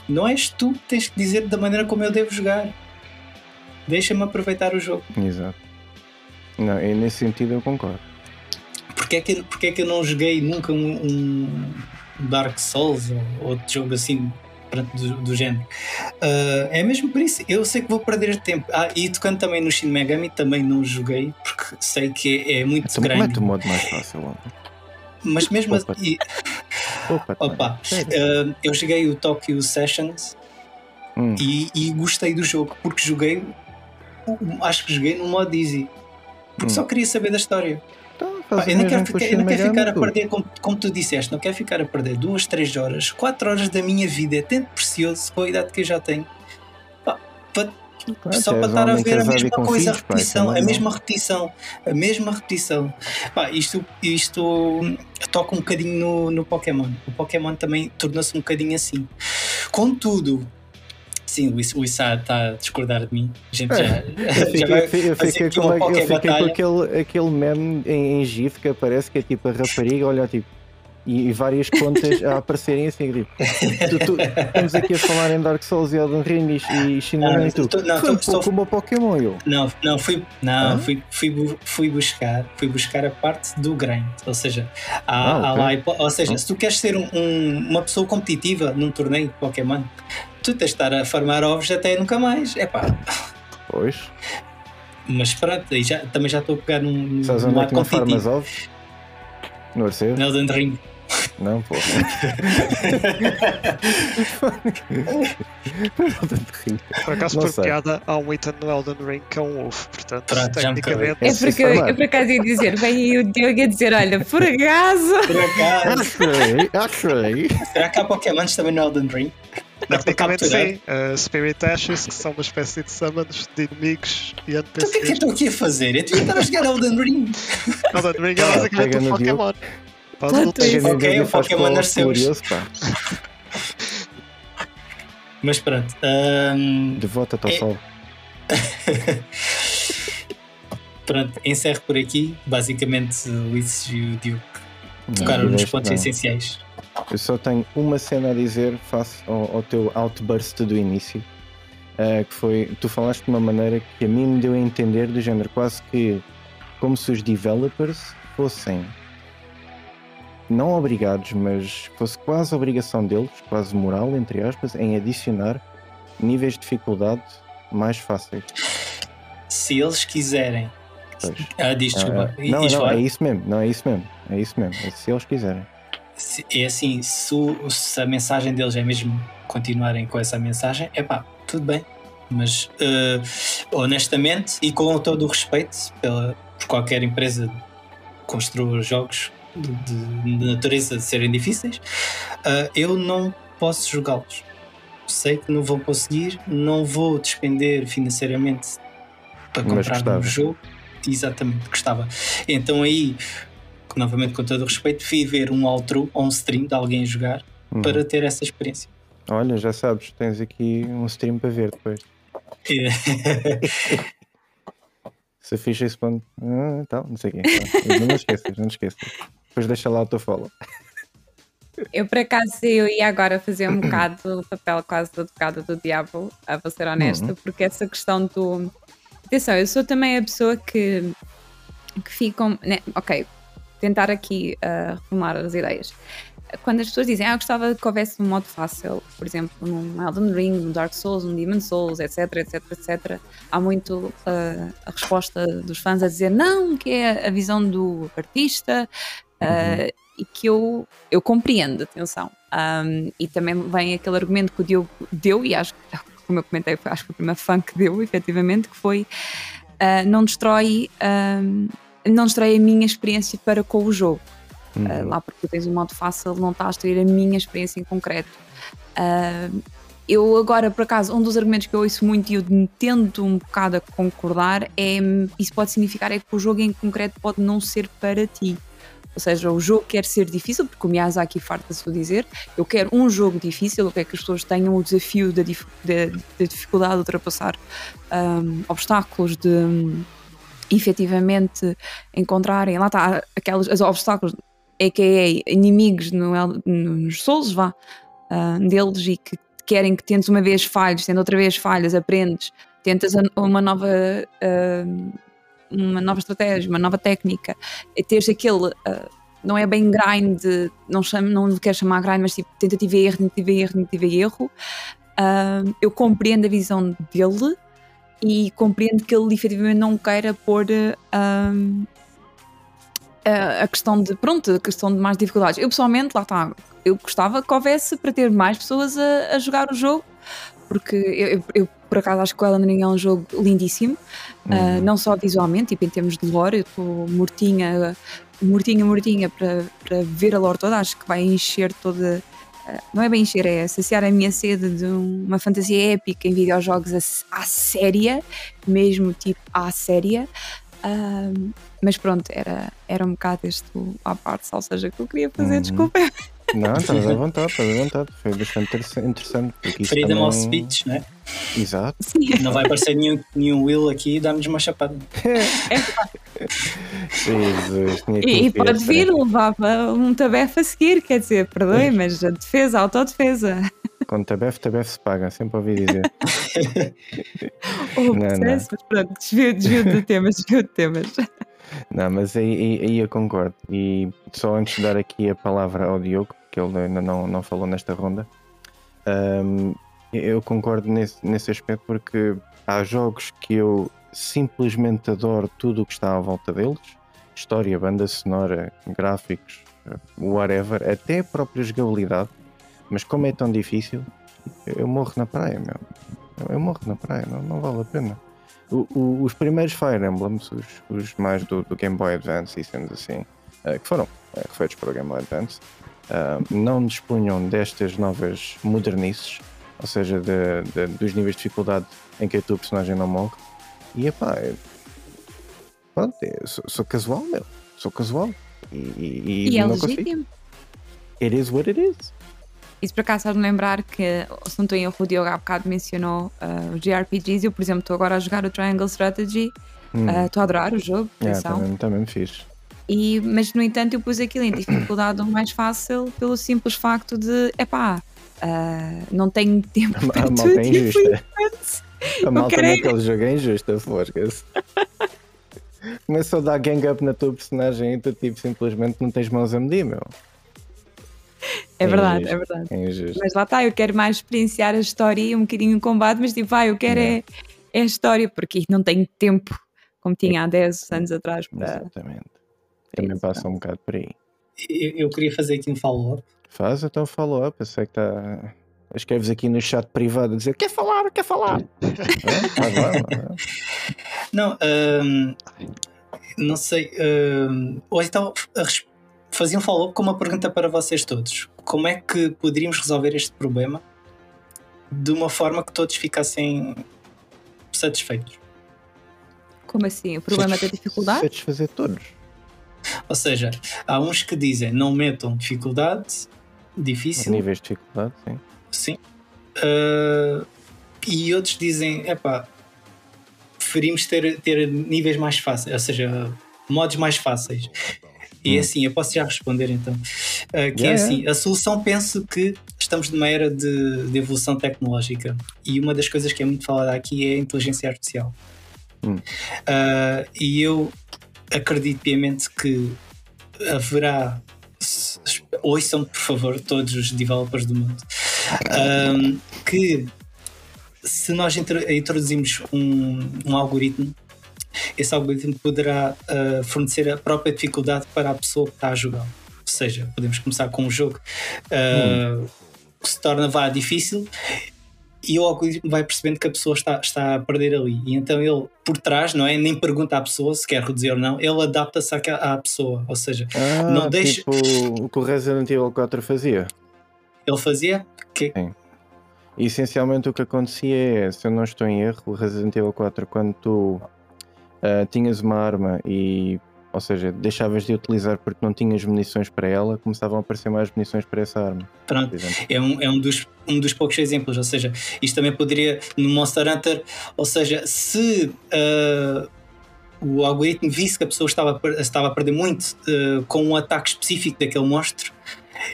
Não és tu que tens que dizer da maneira como eu devo jogar. Deixa-me aproveitar o jogo.
Exato. Não, e nesse sentido eu concordo.
Porque é que, porque é que eu não joguei nunca um, um Dark Souls ou outro jogo assim do, do género? Ah, é mesmo por isso. Eu sei que vou perder tempo. Ah, e tocando também no Shin Megami, também não joguei porque sei que é, é muito
Então,
grande.
mete o modo mais fácil.
Mas mesmo assim,
Opa,
Opa,
sério?
ah, eu joguei o Tokyo Sessions
Hum,
e, e gostei do jogo porque joguei, acho que joguei no modo easy. Porque
Hum.
só queria saber da história.
então,
Pá, eu não quero, ficar, eu não quero ficar a perder, como, como tu disseste, não quero ficar a perder duas, três horas, quatro horas da minha vida, é tanto precioso com a idade que eu já tenho. Pá, para-
Claro,
só para estar a ver a mesma coisa, a
filhos, pá,
repetição, a mesma repetição, a mesma repetição. Pá, isto, isto toca um bocadinho no, no Pokémon. O Pokémon também tornou-se um bocadinho assim. Contudo, sim, o Is- o Issa está a discordar de mim. A gente já,
fiquei,
já vai
eu fiquei- com, eu fiquei com aquele, aquele meme em, em GIF que aparece que é tipo a rapariga, olha tipo, e, e várias contas a aparecerem assim, tipo, tu, tu- estamos aqui a falar em Dark Souls e Elden Ring e, e
Ah,
e tu.
tô- não,
Foi um
estou-
pouco o Pokémon, eu.
Não, não, fui, não
Hã?
fui, fui, fui buscar, fui buscar a parte do grind. Ou seja, há,
Ah,
há
ok.
lá, hipo- ou seja,
Hum.
se tu queres ser um- um- uma pessoa competitiva num torneio de Pokémon, tu tens de estar a farmar ovos até nunca mais. É pá,
Pois.
mas pronto, já, também já estou a pegar num,
Sabes onde é que não farmas ovos? No Arceus?
No Elden Ring.
Não, pô.
Por acaso, por piada, há um item no Elden Ring que é um ovo. Portanto,
Pronto,
tecnicamente,
É
É porque eu, eu por acaso ia dizer, vem aí o Diogo a dizer, olha, por acaso.
Por acaso,
Achei, achei.
será que há Pokémons também no Elden Ring?
Tecnicamente sim. Uh, Spirit Ashes, que são uma espécie de summons de inimigos e
Então o que é que eu
NPCs.
estou aqui a fazer? Eu devia estar a jogar Elden Ring.
Elden Ring é basicamente um. Pokémon. Lutar.
twist.
Chega
Ok, o Pokémon nasceu. Mas pronto. hum,
Devota-te ao
É-
sol.
Pronto, encerro por aqui. Basicamente, o Ulisses e o
Não,
tocaram nos pontos
bem.
essenciais.
Eu só tenho uma cena a dizer face ao, ao teu outburst do início. eh, que foi, tu falaste de uma maneira que a mim me deu a entender do género quase que como se os developers fossem não obrigados, mas fosse quase obrigação deles, quase moral, entre aspas, em adicionar níveis de dificuldade mais fáceis.
Se eles quiserem.
Pois.
Ah, diz, desculpa.
Ah,
e-
não, não, é isso mesmo, não é isso mesmo, é isso mesmo, é se eles quiserem.
Se- É assim, se, se a mensagem deles é mesmo continuarem com essa mensagem, é pá, tudo bem. Mas eh, honestamente e com todo o respeito pela, por qualquer empresa que construa jogos de, de- natureza de serem difíceis, eh, eu não posso jogá-los. Sei que não vou conseguir, não vou despender financeiramente para comprar um jogo. Exatamente, gostava. Então aí, novamente com todo o respeito, fui ver um outro ou um stream de alguém jogar
Uhum.
para ter essa experiência.
Olha, já sabes, tens aqui um stream para ver depois.
E-
Se ficha responde, ah, tal, não sei o quê. Tá. Não esqueças, não esqueças. Depois deixa lá o teu follow.
Eu, por acaso, eu ia agora fazer um bocado o papel quase do advogado do diabo, a vou ser honesta, porque essa questão do. Atenção, eu sou também a pessoa que, que ficam. Né? Ok, tentar aqui uh, reformular as ideias. quando as pessoas dizem, ah, eu gostava que houvesse um modo fácil, por exemplo, num Elden Ring, num Dark Souls, num Demon Souls, etc, etc, etc, há muito uh, a resposta dos fãs a dizer não, que é a visão do artista uh, e que eu, eu compreendo, atenção. Um, e também vem aquele argumento que o Diogo deu, e acho que, como eu comentei, acho que foi a primeira fã que deu, efetivamente, que foi uh, não destrói. não destrói a minha experiência para com o jogo Uhum. Uh, lá porque tu tens um modo fácil, não estás a ter a minha experiência em concreto. Uh, eu agora, por acaso, um dos argumentos que eu ouço muito e eu tento um bocado a concordar é isso pode significar é que o jogo em concreto pode não ser para ti. Ou seja, o jogo quer ser difícil, porque o Miyazaki farta-se de dizer, eu quero um jogo difícil, eu quero que as pessoas tenham o desafio da, dif da, da dificuldade de ultrapassar um, obstáculos, de um, efetivamente encontrarem, lá está, aqueles os obstáculos a.k.a. inimigos no, nos Souls, vá, uh, deles e que querem que tentes uma vez falhos, tendo outra vez falhas, aprendes, tentas uma nova, uh, uma nova estratégia, uma nova técnica, e teres aquele. Uh, não é bem grind, não, chamo, não quero chamar grind, mas tipo tentativa e erro, tentativa e erro, tentativa e erro. eu compreendo a visão dele e compreendo que ele efetivamente não queira pôr a questão de, pronto, a questão de mais dificuldades. Eu pessoalmente, lá está, eu gostava que houvesse para ter mais pessoas a, a jogar o jogo, porque eu, eu, por acaso acho que o Elden Ring é um jogo lindíssimo, ah, uhum. uh, não só visualmente, tipo em termos de lore, eu estou mortinha, mortinha, mortinha para, para ver a lore toda, acho que vai encher toda. Uh, não é bem encher, é saciar a minha sede de uma fantasia épica em videojogos à, à séria, mesmo tipo à séria. Uh, mas pronto, era, era um bocado este à parte, ou seja, que eu queria fazer, uhum. desculpa.
Não, estás à vontade, estás à vontade. Foi bastante interessante.
Freedom também... of speech, né?
Exato.
Sim. Não vai aparecer nenhum, nenhum Will aqui e dá-nos uma chapada.
É Jesus, e, e pode vir, levava um tabefe a seguir, quer dizer, perdoe, mas a defesa, a autodefesa.
Com tabefe, tabefe se paga, sempre ouvi dizer.
o não, processo, não. pronto, desvio, desvio de temas, desvio de temas.
Não, mas aí, aí, eu concordo. E só antes de dar aqui a palavra ao Diogo, que ele ainda não, não falou nesta ronda, um, eu concordo nesse, nesse aspecto porque há jogos que eu simplesmente adoro tudo o que está à volta deles história, banda sonora, gráficos, whatever, até a própria jogabilidade. Mas como é tão difícil, eu morro na praia, meu. Eu morro na praia, não, não vale a pena. O, o, os primeiros Fire Emblems, os, os mais do, do, Game Boy Advance e sendo assim, uh, que foram uh, refeitos para o Game Boy Advance, uh, não dispunham destas novas modernices, ou seja, de, de, dos níveis de dificuldade em que a tua personagem não morre. E epá, é, pronto, sou, sou, casual, meu, sou casual. E, e,
e, e é legítimo. Consigo.
It is what it is.
Isso por acaso de lembrar que, se não estou em erro, o Diogo há bocado mencionou uh, os JRPGs. Eu, por exemplo, estou agora a jogar o Triangle Strategy. Hum. Uh, estou a adorar o jogo.
Yeah, também, também me fiz.
E, mas, no entanto, eu pus aquilo em dificuldade mais fácil pelo simples facto de, epá, uh, não tenho tempo
a, para a tudo. É injusta. A malta naquele jogo é injusta, fosca-se. Começou a dar gang up na tua personagem e tu, tipo, simplesmente não tens mãos a medir, meu.
É, é verdade, injusto, é verdade. É mas lá está, eu quero mais experienciar a história e um bocadinho o combate, mas tipo, vai, eu quero é, é a história, porque não tenho tempo como tinha há 10 anos atrás.
Para... Exatamente. Também passa um bocado por aí.
Eu, eu queria fazer aqui um follow-up.
Faz então follow-up, eu sei que está. Escreves aqui no chat privado a dizer quer falar, quer falar. é,
não, hum, não sei. Hum, ou então fazia um follow-up com uma pergunta para vocês todos. Como é que poderíamos resolver este problema de uma forma que todos ficassem satisfeitos?
Como assim? O problema Satisf da dificuldade?
Satisfazer todos.
Ou seja, há uns que dizem não metam dificuldade, difícil.
Níveis de dificuldade, sim.
Sim. Uh, e outros dizem, epá, preferimos ter, ter níveis mais fáceis, ou seja, modos mais fáceis. E hum. assim, eu posso já responder então. Uh, que yeah, é assim, a solução penso que estamos numa era de, de, evolução tecnológica e uma das coisas que é muito falada aqui é a inteligência artificial. Hum. Uh, e eu acredito piamente que haverá ouçam, por favor, todos os developers do mundo, um, que se nós introduzimos um, um algoritmo, esse algoritmo poderá uh, fornecer a própria dificuldade para a pessoa que está a jogar. Ou seja, podemos começar com um jogo uh, hum. que se torna vá difícil e o algoritmo vai percebendo que a pessoa está, está a perder ali. E então ele, por trás, não é? Nem pergunta à pessoa se quer reduzir ou não, ele adapta-se à, à, pessoa. Ou seja,
ah, não deixa. Tipo o que o Resident Evil 4 fazia.
Ele fazia? Que...
Sim. E, essencialmente o que acontecia é, se eu não estou em erro, o Resident Evil 4, quando tu uh, tinhas uma arma e ou seja, deixavas de utilizar porque não tinhas munições para ela, começavam a aparecer mais munições para essa arma.
Pronto, é, um, é um, dos, um dos poucos exemplos, ou seja, isto também poderia, no Monster Hunter, ou seja, se uh, o algoritmo visse que a pessoa estava, estava a perder muito uh, com um ataque específico daquele monstro,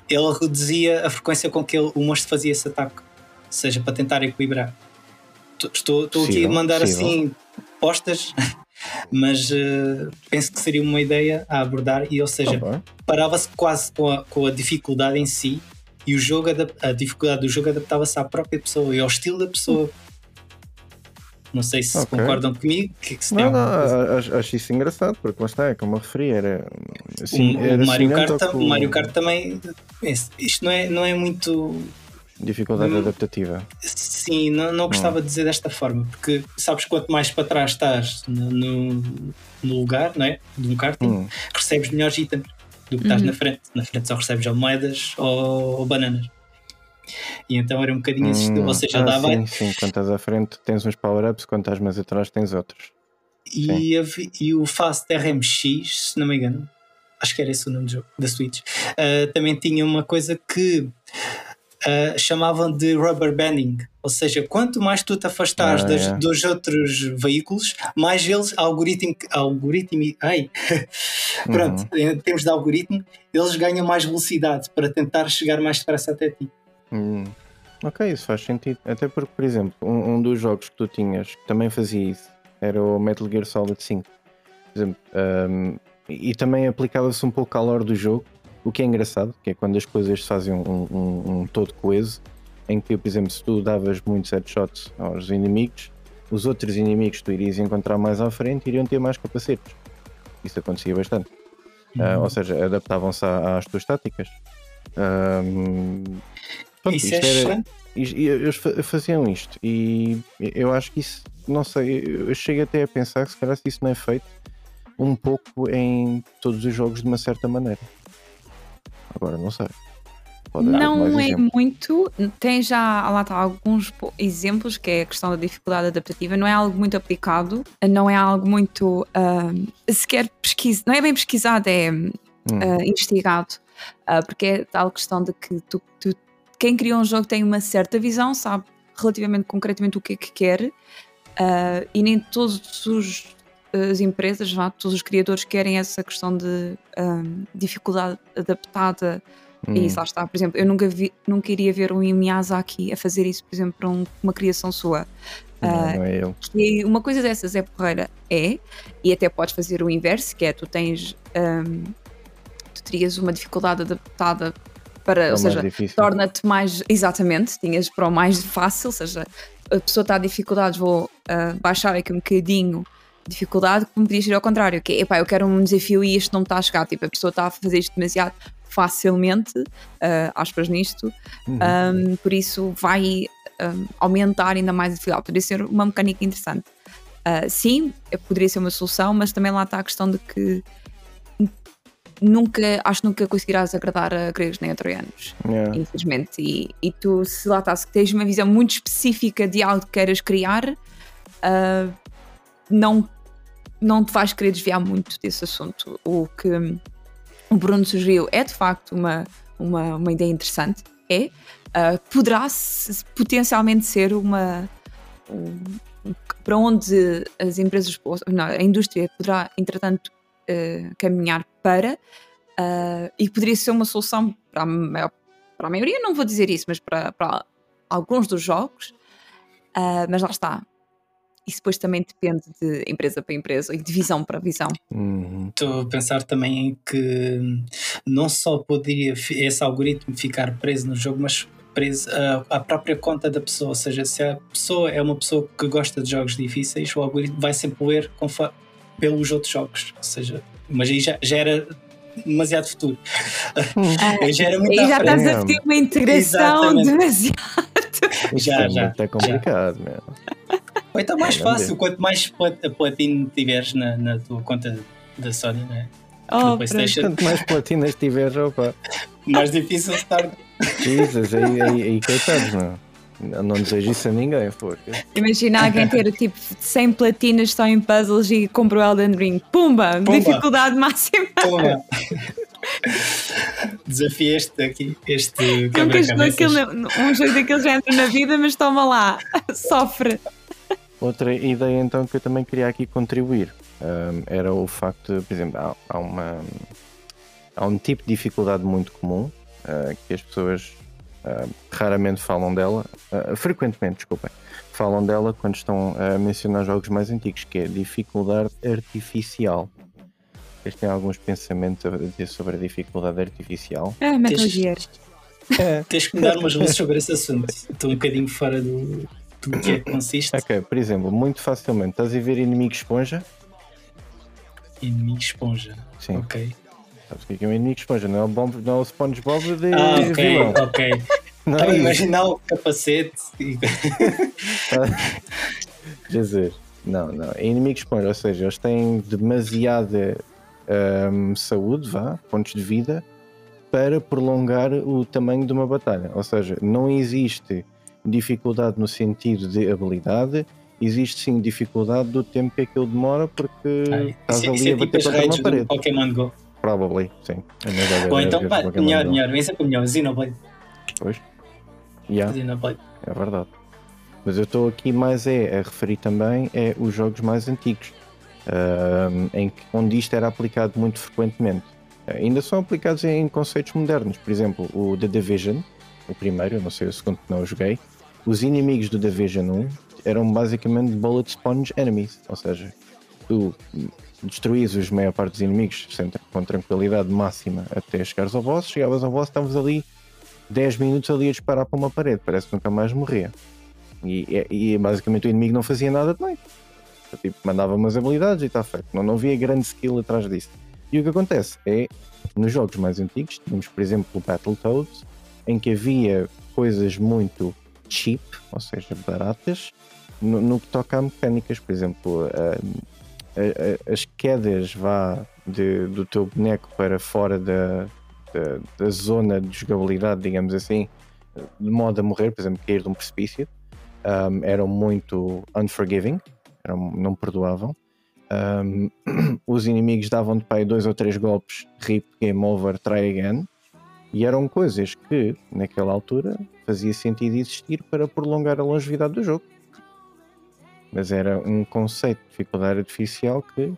ele reduzia a frequência com que ele, o monstro fazia esse ataque, ou seja, para tentar equilibrar. Estou, estou aqui a mandar assim postas mas uh, penso que seria uma ideia a abordar e ou seja parava-se quase com a, com a dificuldade em si e o jogo a dificuldade do jogo adaptava-se à própria pessoa e ao estilo da pessoa. Não sei se okay. concordam comigo que, é que se
não, não, acho, acho, isso engraçado porque lá está, é como eu referi era,
assim, o, era o, Mario Kart, o Mario Kart também isto não é, não é muito
Dificuldade hum, adaptativa.
Sim, não, não gostava hum. de dizer desta forma, porque sabes quanto mais para trás estás no, no, no lugar não é? de um karting, hum. recebes melhores itens do que estás uhum. na frente. Na frente só recebes ou moedas ou, ou bananas. E então era um bocadinho esse hum. ou seja,
ah,
dava.
Sim, sim, quando estás à frente tens uns power-ups, quando estás mais atrás tens outros.
E, a, e o Fast RMX, se não me engano, acho que era esse o nome do jogo, da Switch, uh, também tinha uma coisa que uh, chamavam de rubber banding, ou seja, quanto mais tu te afastares ah, das, é. dos outros veículos, mais eles, algoritmo, algoritmo, ai, pronto, uhum. em termos de algoritmo, eles ganham mais velocidade para tentar chegar mais depressa até ti.
Uhum. Ok, isso faz sentido. Até porque, por exemplo, um, um, dos jogos que tu tinhas que também fazia isso era o Metal Gear Solid 5. Por exemplo, um, e também aplicava-se um pouco à lore do jogo, o que é engraçado, que é quando as coisas fazem um, um, um todo coeso, em que, por exemplo, se tu davas muitos headshots aos inimigos, os outros inimigos que tu irias encontrar mais à frente iriam ter mais capacetes. Isso acontecia bastante. Uhum. Uh, ou seja, adaptavam-se às tuas táticas. Um,
pronto, isso isto é era,
eles faziam isto e eu acho que isso, não sei, eu chego até a pensar que se calhar isso não é feito um pouco em todos os jogos de uma certa maneira. Agora não sei.
Pode não é muito. Tem já lá está, alguns exemplos, que é a questão da dificuldade adaptativa. Não é algo muito aplicado, não é algo muito uh, sequer pesquisa, não é bem pesquisado, é hum. uh, investigado. Uh, porque é tal questão de que tu, tu, quem criou um jogo tem uma certa visão, sabe relativamente concretamente o que é que quer, uh, e nem todos os as empresas, já, todos os criadores querem essa questão de um, dificuldade adaptada. Hum. E isso lá está. Por exemplo, eu nunca, vi, nunca iria ver um Miyazaki a fazer isso, por exemplo, para um, uma criação sua.
Não, uh, não é eu.
E uma coisa dessas é porreira, é, e até podes fazer o inverso, que é tu tens. Um, tu terias uma dificuldade adaptada para, é ou seja, torna-te mais. Exatamente, tinhas para o mais fácil, ou seja, a pessoa está a dificuldades, vou uh, baixar aqui um bocadinho dificuldade que me podia ser ao contrário, que é, epá, eu quero um desafio e isto não me está a chegar, tipo, a pessoa está a fazer isto demasiado facilmente, uh, aspas nisto, uhum. um, por isso vai um, aumentar ainda mais a dificuldade, poderia ser uma mecânica interessante. Uh, sim, poderia ser uma solução, mas também lá está a questão de que nunca, acho que nunca conseguirás agradar a gregos nem a troianos, yeah. infelizmente. E, e tu, se lá está, se tens uma visão muito específica de algo que queiras criar, uh, não, não te vais querer desviar muito desse assunto. O que o Bruno sugeriu é de facto uma, uma, uma ideia interessante. É, uh, poderá potencialmente ser uma. Um, para onde as empresas, não, a indústria poderá, entretanto, uh, caminhar para, uh, e poderia ser uma solução para a, maior, para a maioria, não vou dizer isso, mas para, para alguns dos jogos. mas lá está, isso depois também depende de empresa para empresa e de visão para visão.
Uhum.
Estou a pensar também em que não só poderia esse algoritmo ficar preso no jogo, mas preso à, própria conta da pessoa. Ou seja, se a pessoa é uma pessoa que gosta de jogos difíceis, o algoritmo vai sempre ler pelos outros jogos. Ou seja, mas aí já, já era demasiado futuro. Aí já era muito
Aí já estás a pedir uma integração
Exatamente.
demasiado.
Isto
Já,
é
já,
muito complicado, meu.
Ou então mais
Grande.
fácil, quanto mais plat- platino tiveres na, na tua conta da Sony, né?
Oh,
no
pronto.
PlayStation,
Quanto mais platinas tiveres, opa.
mais difícil torna.
Jesus, aí, aí, aí coitados, não. Não, não desejo isso a ninguém, forca.
Imagina alguém ter tipo 100 platinas só em puzzles e compra o Elden Ring. Pumba!
Pumba.
Dificuldade máxima.
Toma! Desafio este aqui, este quebra-cabeças.
aquilo, um jogo daqueles já entra na vida, mas toma lá, sofre.
Outra ideia então que eu também queria aqui contribuir hum, era o facto de, por exemplo, há, há uma há um tipo de dificuldade muito comum ah, que as pessoas ah, raramente falam dela, ah, frequentemente, desculpem, falam dela quando estão a mencionar jogos mais antigos, que é dificuldade artificial. Vocês têm alguns pensamentos a dizer sobre a dificuldade artificial?
Ah, Metal
Tens-
Gear.
Tens que me dar umas luzes sobre esse assunto. Estou um bocadinho fora do, do que é que consiste.
Ok, por exemplo, muito facilmente, estás a ver inimigo esponja?
Inimigo esponja.
Sim.
Ok.
Sabes o que é que é um inimigo esponja? Não é o, Bob, não é o SpongeBob de
Ah, ok,
vilão.
ok.
Não
Estava a
é
imaginar o capacete e.
Jesus. Não, não. É inimigo esponja, ou seja, eles têm demasiada hum, saúde, vá, pontos de vida, para prolongar o tamanho de uma batalha. Ou seja, não existe dificuldade no sentido de habilidade, existe sim dificuldade do tempo que aquilo demora, porque
Ai,
estás
isso, isso
ali
é
a
tipo
bater
as
contra uma parede.
Pokémon Go.
Probably, sim. É
Ou então, pá, melhor, melhor. Esse é para melhor. Xenoblade.
Pois. Yeah.
Xenoblade.
É verdade. Mas eu estou aqui mais é, a referir também é os jogos mais antigos, em onde isto era aplicado muito frequentemente. Eh, ainda são aplicados em conceitos modernos. Por exemplo, o The Division, o primeiro, não sei o segundo que não joguei. Os inimigos do Division 1 eram basicamente bullet sponge enemies, ou seja, tu destruís os maior parte dos inimigos sem- com tranquilidade máxima até chegares ao boss, chegavas ao boss, estavas ali 10 minutos ali a disparar para uma parede, parece que nunca mais morria. E, e, basicamente o inimigo não fazia nada. Só, Tipo, mandava umas habilidades e está feito. Não, não havia grande skill atrás disso. E o que acontece é, nos jogos mais antigos, tínhamos por exemplo o Battletoads, em que havia coisas muito cheap, ou seja, baratas, no, no que toca a mecânicas. Por exemplo, a- a- a- as quedas vá de- do teu boneco para fora da, da, da zona de jogabilidade, digamos assim, de modo a morrer, por exemplo, cair de um precipício, um, eram muito unforgiving, eram, não perdoavam. Um, os inimigos davam-te para aí dois ou três golpes, rip, game over, try again, e eram coisas que, naquela altura, fazia sentido existir para prolongar a longevidade do jogo. Mas era um conceito de dificuldade artificial que,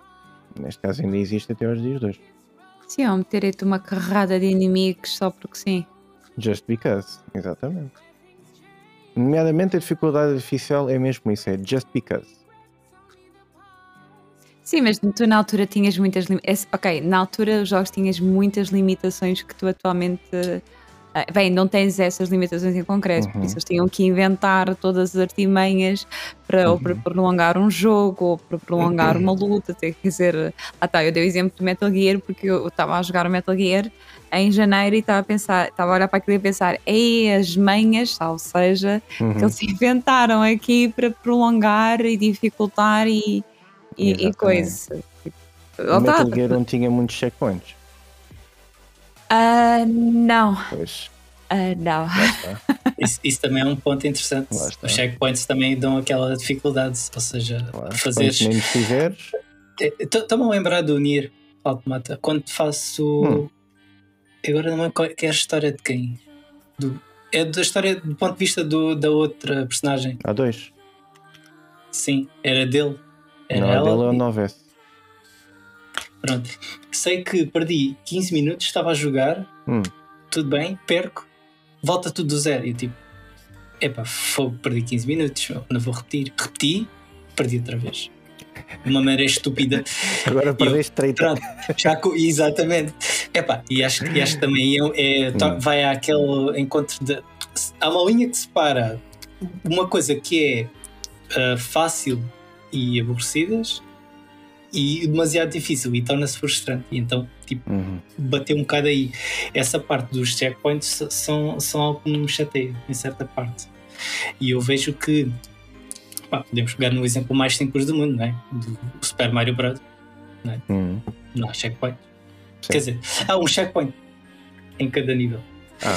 neste caso, ainda existe até aos dias de hoje.
Sim, ou meter-te uma carrada de inimigos só porque sim.
Just because, exatamente. Nomeadamente a dificuldade artificial é mesmo isso, é just because.
Sim, mas tu na altura tinhas muitas limitações. Ok, na altura os jogos tinhas muitas limitações que tu atualmente. ah, Bem, não tens essas limitações em concreto, por
Uhum.
isso eles tinham que inventar todas as artimanhas para, ou
Uhum.
para prolongar um jogo ou para prolongar uma luta. Quer dizer, ah tá, eu dei o exemplo do Metal Gear porque eu estava a jogar o Metal Gear em janeiro e estava a pensar, estava a olhar para aquilo e a pensar, ei, as manhas, ou seja,
Uhum.
que eles inventaram aqui para prolongar e dificultar e, e, e
Exatamente.
coisa.
O. Metal Gear não tinha muitos checkpoints.
Ah, não,
Pois,
ah, não.
Isso, isso também é um ponto interessante. Os checkpoints também dão aquela dificuldade, ou seja, fazeres.
Quanto menos tiveres,
Estou-me a lembrar do Nier Automata. Quando faço.
Hum.
Agora não qual- que é a história de quem? Do... É da história do ponto de vista do, da outra personagem.
há dois.
Sim, era dele. Era
não,
ela.
dele é o 9S.
Pronto. Sei que perdi 15 minutos, estava a jogar,
Hum.
tudo bem, perco, volta tudo do zero. E eu tipo, epá, fogo, perdi 15 minutos, não vou repetir. Repeti perdi outra vez. De uma maneira estúpida.
Agora perdeste 30.
Pronto, já, exatamente. Epá, e acho, e acho que também é, é-
Hum.
vai àquele encontro de. Há uma linha que separa uma coisa que é ah, fácil e aborrecidas e demasiado difícil e torna-se frustrante. E então, tipo,
Uhum.
bateu um bocado aí. Essa parte dos checkpoints são, são algo que me chateia em certa parte. E eu vejo que pá, podemos pegar no exemplo mais simples do mundo, não é? Do Super Mario Bros.
Uhum.
Não há checkpoint.
Sim.
Quer dizer, há um checkpoint em cada nível.
Ah,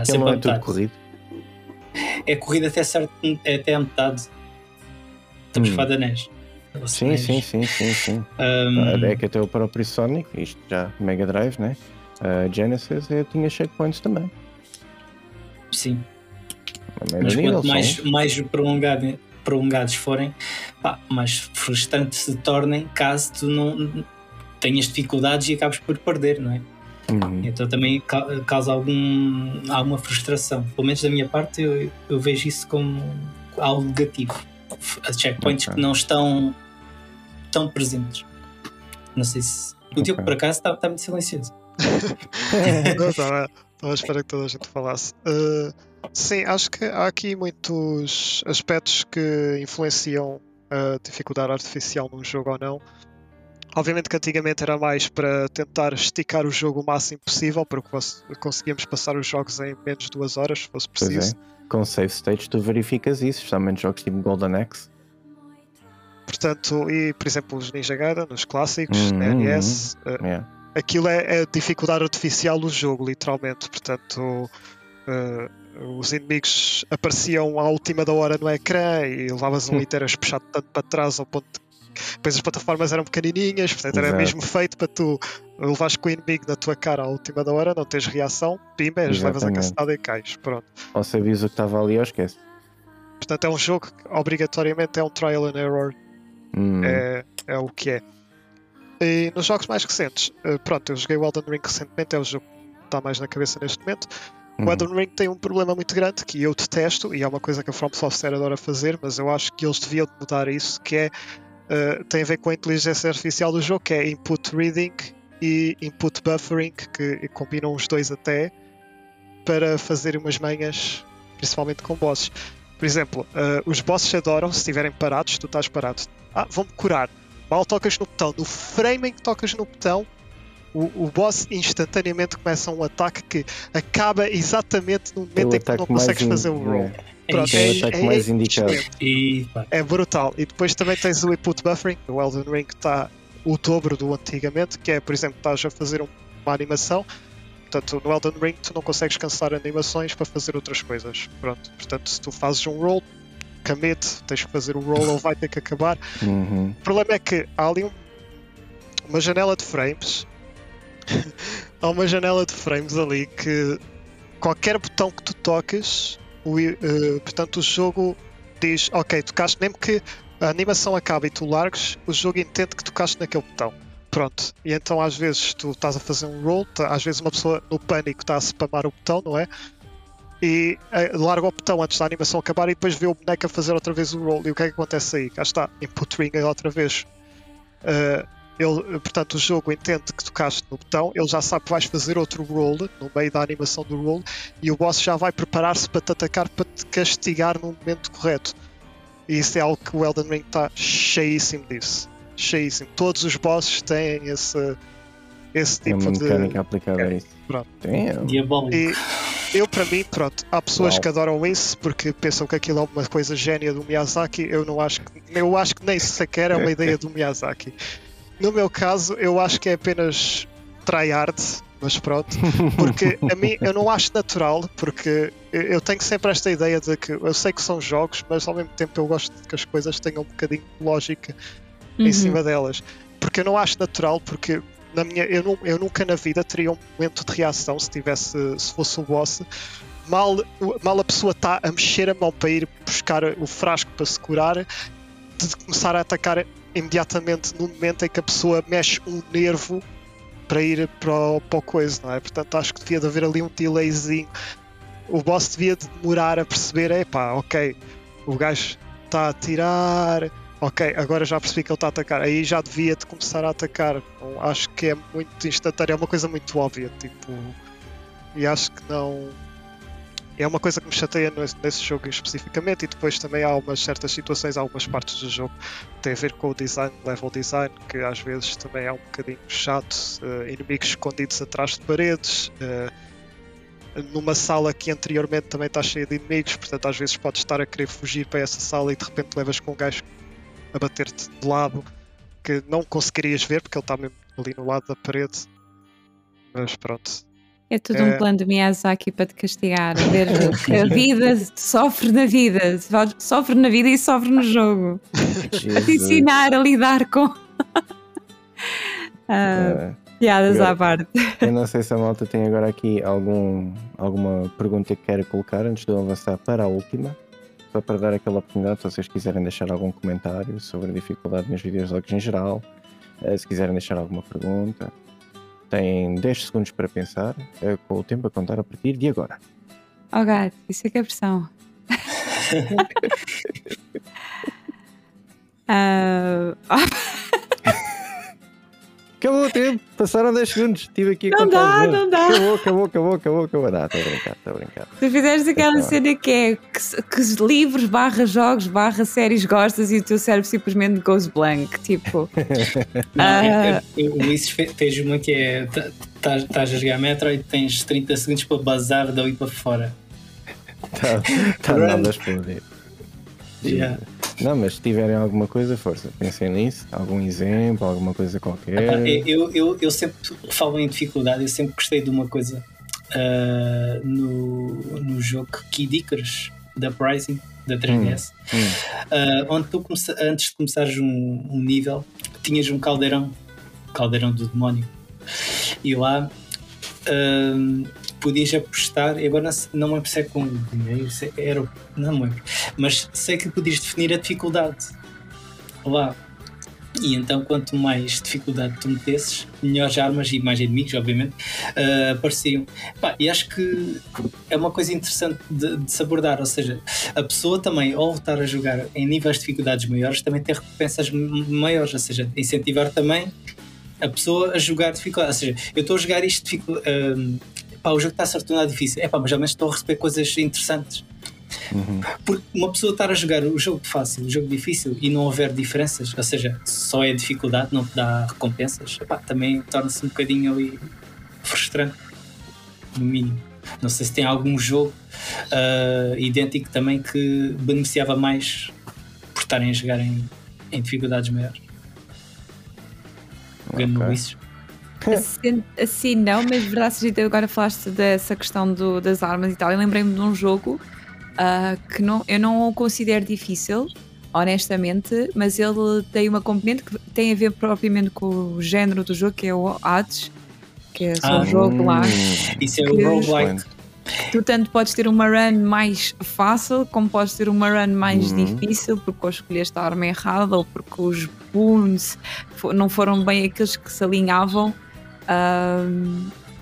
aquilo
sempre
é tudo corrido.
É corrida até, certo, até a metade. Estamos
Hum.
fada Anéis.
Sim, sim, sim, sim, sim.
Um,
É que até o próprio Sonic, isto já Mega Drive, né? A Genesis eu tinha checkpoints também.
sim. Mas
nível,
quanto mais, mais prolongado, prolongados forem, pá, mais frustrante se tornem caso tu não tenhas dificuldades e acabes por perder, não é?
Uhum.
Então também ca- causa algum, alguma frustração. Pelo menos da minha parte, eu, eu vejo isso como algo negativo. As checkpoints
Ok.
que não estão tão presentes. Não sei se. O Diogo,
Ok.
por acaso, está, está muito silencioso.
Não, Estava estava a esperar que toda a gente falasse. Uh, sim, acho que há aqui muitos aspectos que influenciam a dificuldade artificial num jogo ou não. Obviamente que antigamente era mais para tentar esticar o jogo o máximo possível, porque cons- conseguíamos passar os jogos em menos de duas horas, se fosse
Pois
preciso.
é. Com save states tu verificas isso, especialmente jogos tipo Golden Axe.
Portanto, e por exemplo, os Ninja Gaiden, os clássicos,
Uhum,
NES, uh,
Yeah.
aquilo é, é a dificuldade artificial do jogo, literalmente. Portanto, eh, os inimigos apareciam à última da hora no ecrã e levavas um e eras puxado tanto para trás ao ponto de... Depois as plataformas eram pequenininhas, portanto era
Exato.
mesmo feito para tu levares com o inimigo na tua cara à última da hora, não tens reação, pimbas, levas a cacetada e cais. Pronto.
Ou se avisa o que estava ali ou esquece.
Portanto, é um jogo que obrigatoriamente é um trial and error
Hum.
é, é o que é. E nos jogos mais recentes, eh, pronto, eu joguei o Elden Ring recentemente, é o jogo que está mais na cabeça neste momento. O Elden Ring tem um problema muito grande que eu detesto, e é uma coisa que a From Software adora fazer, mas eu acho que eles deviam de mudar isso, que é eh, tem a ver com a inteligência artificial do jogo, que é input reading e input buffering, que combinam os dois até, para fazer umas manhas, principalmente com bosses. Por exemplo, eh, os bosses adoram se estiverem parados, tu estás parado. Ah, vão-me curar. Mal tocas no botão, no frame em que tocas no botão, o, o boss instantaneamente começa um ataque que acaba exatamente no momento em que tu não consegues
in-
fazer o roll.
É
Pronto,
é o
é-
ataque
é
mais indicado.
E,
É brutal. E depois também tens o input buffering. O Elden Ring está o dobro do antigamente, que é, por exemplo, estás a fazer um- uma animação. Portanto, no Elden Ring tu não consegues cancelar animações para fazer outras coisas. Pronto. Portanto, se tu fazes um roll, commit, tens que fazer o roll ou vai ter que acabar.
Uhum.
O problema é que há ali um- uma janela de frames. há uma janela de frames ali que qualquer botão que tu toques, o, eh, portanto, o jogo diz: Ok, tocaste, mesmo que a animação acabe e tu largues, o jogo entende que tocaste naquele botão. Pronto, e então às vezes tu estás a fazer um roll, tá- às vezes uma pessoa no pânico está a spamar o botão, não é? E eh, larga o botão antes da animação acabar e depois vê o boneco a fazer outra vez o roll. E o que é que acontece aí? Cá está, input ring outra vez. Eh, ele, portanto, o jogo entende que tocaste no botão, ele já sabe que vais fazer outro roll no meio da animação do roll e o boss já vai preparar-se para te atacar para te castigar no momento correto. E isso é algo que o Elden Ring está cheíssimo disso. Cheíssimo. Todos os bosses têm esse, esse
É uma
tipo de.
mecânica aplicada a isso.
Pronto.
Diabólico.
E eu, para mim, pronto, há pessoas
Uau.
que adoram isso porque pensam que aquilo é uma coisa gênia do Miyazaki. Eu não acho que, eu acho que nem sequer é uma ideia do Miyazaki. No meu caso, eu acho que é apenas tryhard, mas pronto, porque a mim eu não acho natural, porque eu- tenho sempre esta ideia de que eu sei que são jogos, mas ao mesmo tempo eu gosto de que as coisas tenham um bocadinho de lógica em
Uhum.
cima delas. Porque eu não acho natural, porque na minha, eu, nu- eu nunca na vida teria um momento de reação se tivesse, se fosse o boss. Mal, mal a pessoa está a mexer a mão para ir buscar o frasco para se curar, de começar a atacar imediatamente no momento em que a pessoa mexe um nervo para ir para o, para o coisa, não é? Portanto, acho que devia de haver ali um delayzinho. O boss devia de demorar a perceber, epá, ok, o gajo está a tirar. Ok, agora já percebi que ele está a atacar. Aí já devia de começar a atacar. Não, acho que é muito instantâneo, é uma coisa muito óbvia. Tipo, e acho que não. É uma coisa que me chateia nesse, jogo especificamente. E depois também há umas certas situações, algumas partes do jogo que têm a ver com o design, level design, que às vezes também é um bocadinho chato. Uh, inimigos escondidos atrás de paredes. Uh, numa sala que anteriormente também está cheia de inimigos, portanto às vezes podes estar a querer fugir para essa sala e de repente levas com um gajo a bater-te de lado que não conseguirias ver porque ele está mesmo ali no lado da parede. Mas pronto.
É tudo um plano de Miyazaki para te castigar. A ver que a vida sofre na vida, sofre na vida e sofre no jogo. a te ensinar a lidar com. uh, piadas à parte.
Eu não sei se a malta tem agora aqui algum, alguma pergunta que queira colocar antes de eu avançar para a última. Só para dar aquela oportunidade, se vocês quiserem deixar algum comentário sobre a dificuldade nos videojogos em geral, eh, se quiserem deixar alguma pergunta, têm 10 segundos para pensar, é com o tempo a contar a partir de agora.
Oh gato, isso é que é pressão. uh...
Acabou o tempo, passaram 10 segundos, estive aqui a
Não dá, não dá.
Acabou, acabou, acabou, acabou, acabou. Não, estou a brincar, estou a brincar.
Tu fizeste aquela cena que é que, que livros, barra jogos, barra séries gostas e o teu cérebro simplesmente goes blank, tipo.
uh... o Ulisses fez uma que é: estás a jogar Metroid, tens 30 segundos para bazar dali para fora.
Está tá nada a explodir. Yeah. Não, mas se tiverem alguma coisa, força, pensem nisso, algum exemplo, alguma coisa qualquer.
Eu, eu, eu sempre falo em dificuldade, eu sempre gostei de uma coisa uh, no, no jogo Kid Icarus da Uprising da 3DS, hum, hum. Uh, onde tu antes de começares um, um, nível tinhas um caldeirão, caldeirão do demónio, e lá uh, podias apostar, e agora não me lembro se com dinheiro, é, era, não me mas sei que podias definir a dificuldade lá. E então, quanto mais dificuldade tu metesses, melhores armas e mais inimigos, obviamente, uh, apareciam. Pá, e acho que é uma coisa interessante de, de, se abordar. Ou seja, a pessoa também, ao estar a jogar em níveis de dificuldades maiores, também tem recompensas maiores. Ou seja, incentivar também a pessoa a jogar dificuldade. Ou seja, eu estou a jogar isto uh, pá, o jogo está a se tornar difícil. É pá, mas ao menos estou a receber coisas interessantes. Uhum. Porque uma pessoa estar a jogar o jogo fácil, o jogo difícil e não houver diferenças, ou seja, só é dificuldade, não te dá recompensas, epá, também torna-se um bocadinho ali frustrante, no mínimo. Não sei se tem algum jogo uh, idêntico também que beneficiava mais por estarem a jogar em, em dificuldades maiores. Okay.
Assim, assim, não, mas verdade seja agora falaste dessa questão do, das armas e tal. Eu lembrei-me de um jogo uh, que não, eu não o considero difícil, honestamente, mas ele tem uma componente que tem a ver propriamente com o género do jogo, que é o Hades, que é só ah, um jogo lá.
Isso é o roguelike.
Tu tanto podes ter uma run mais fácil, como podes ter uma run mais uhum. difícil, porque ou escolheste a arma errada, ou porque os boons não foram bem aqueles que se alinhavam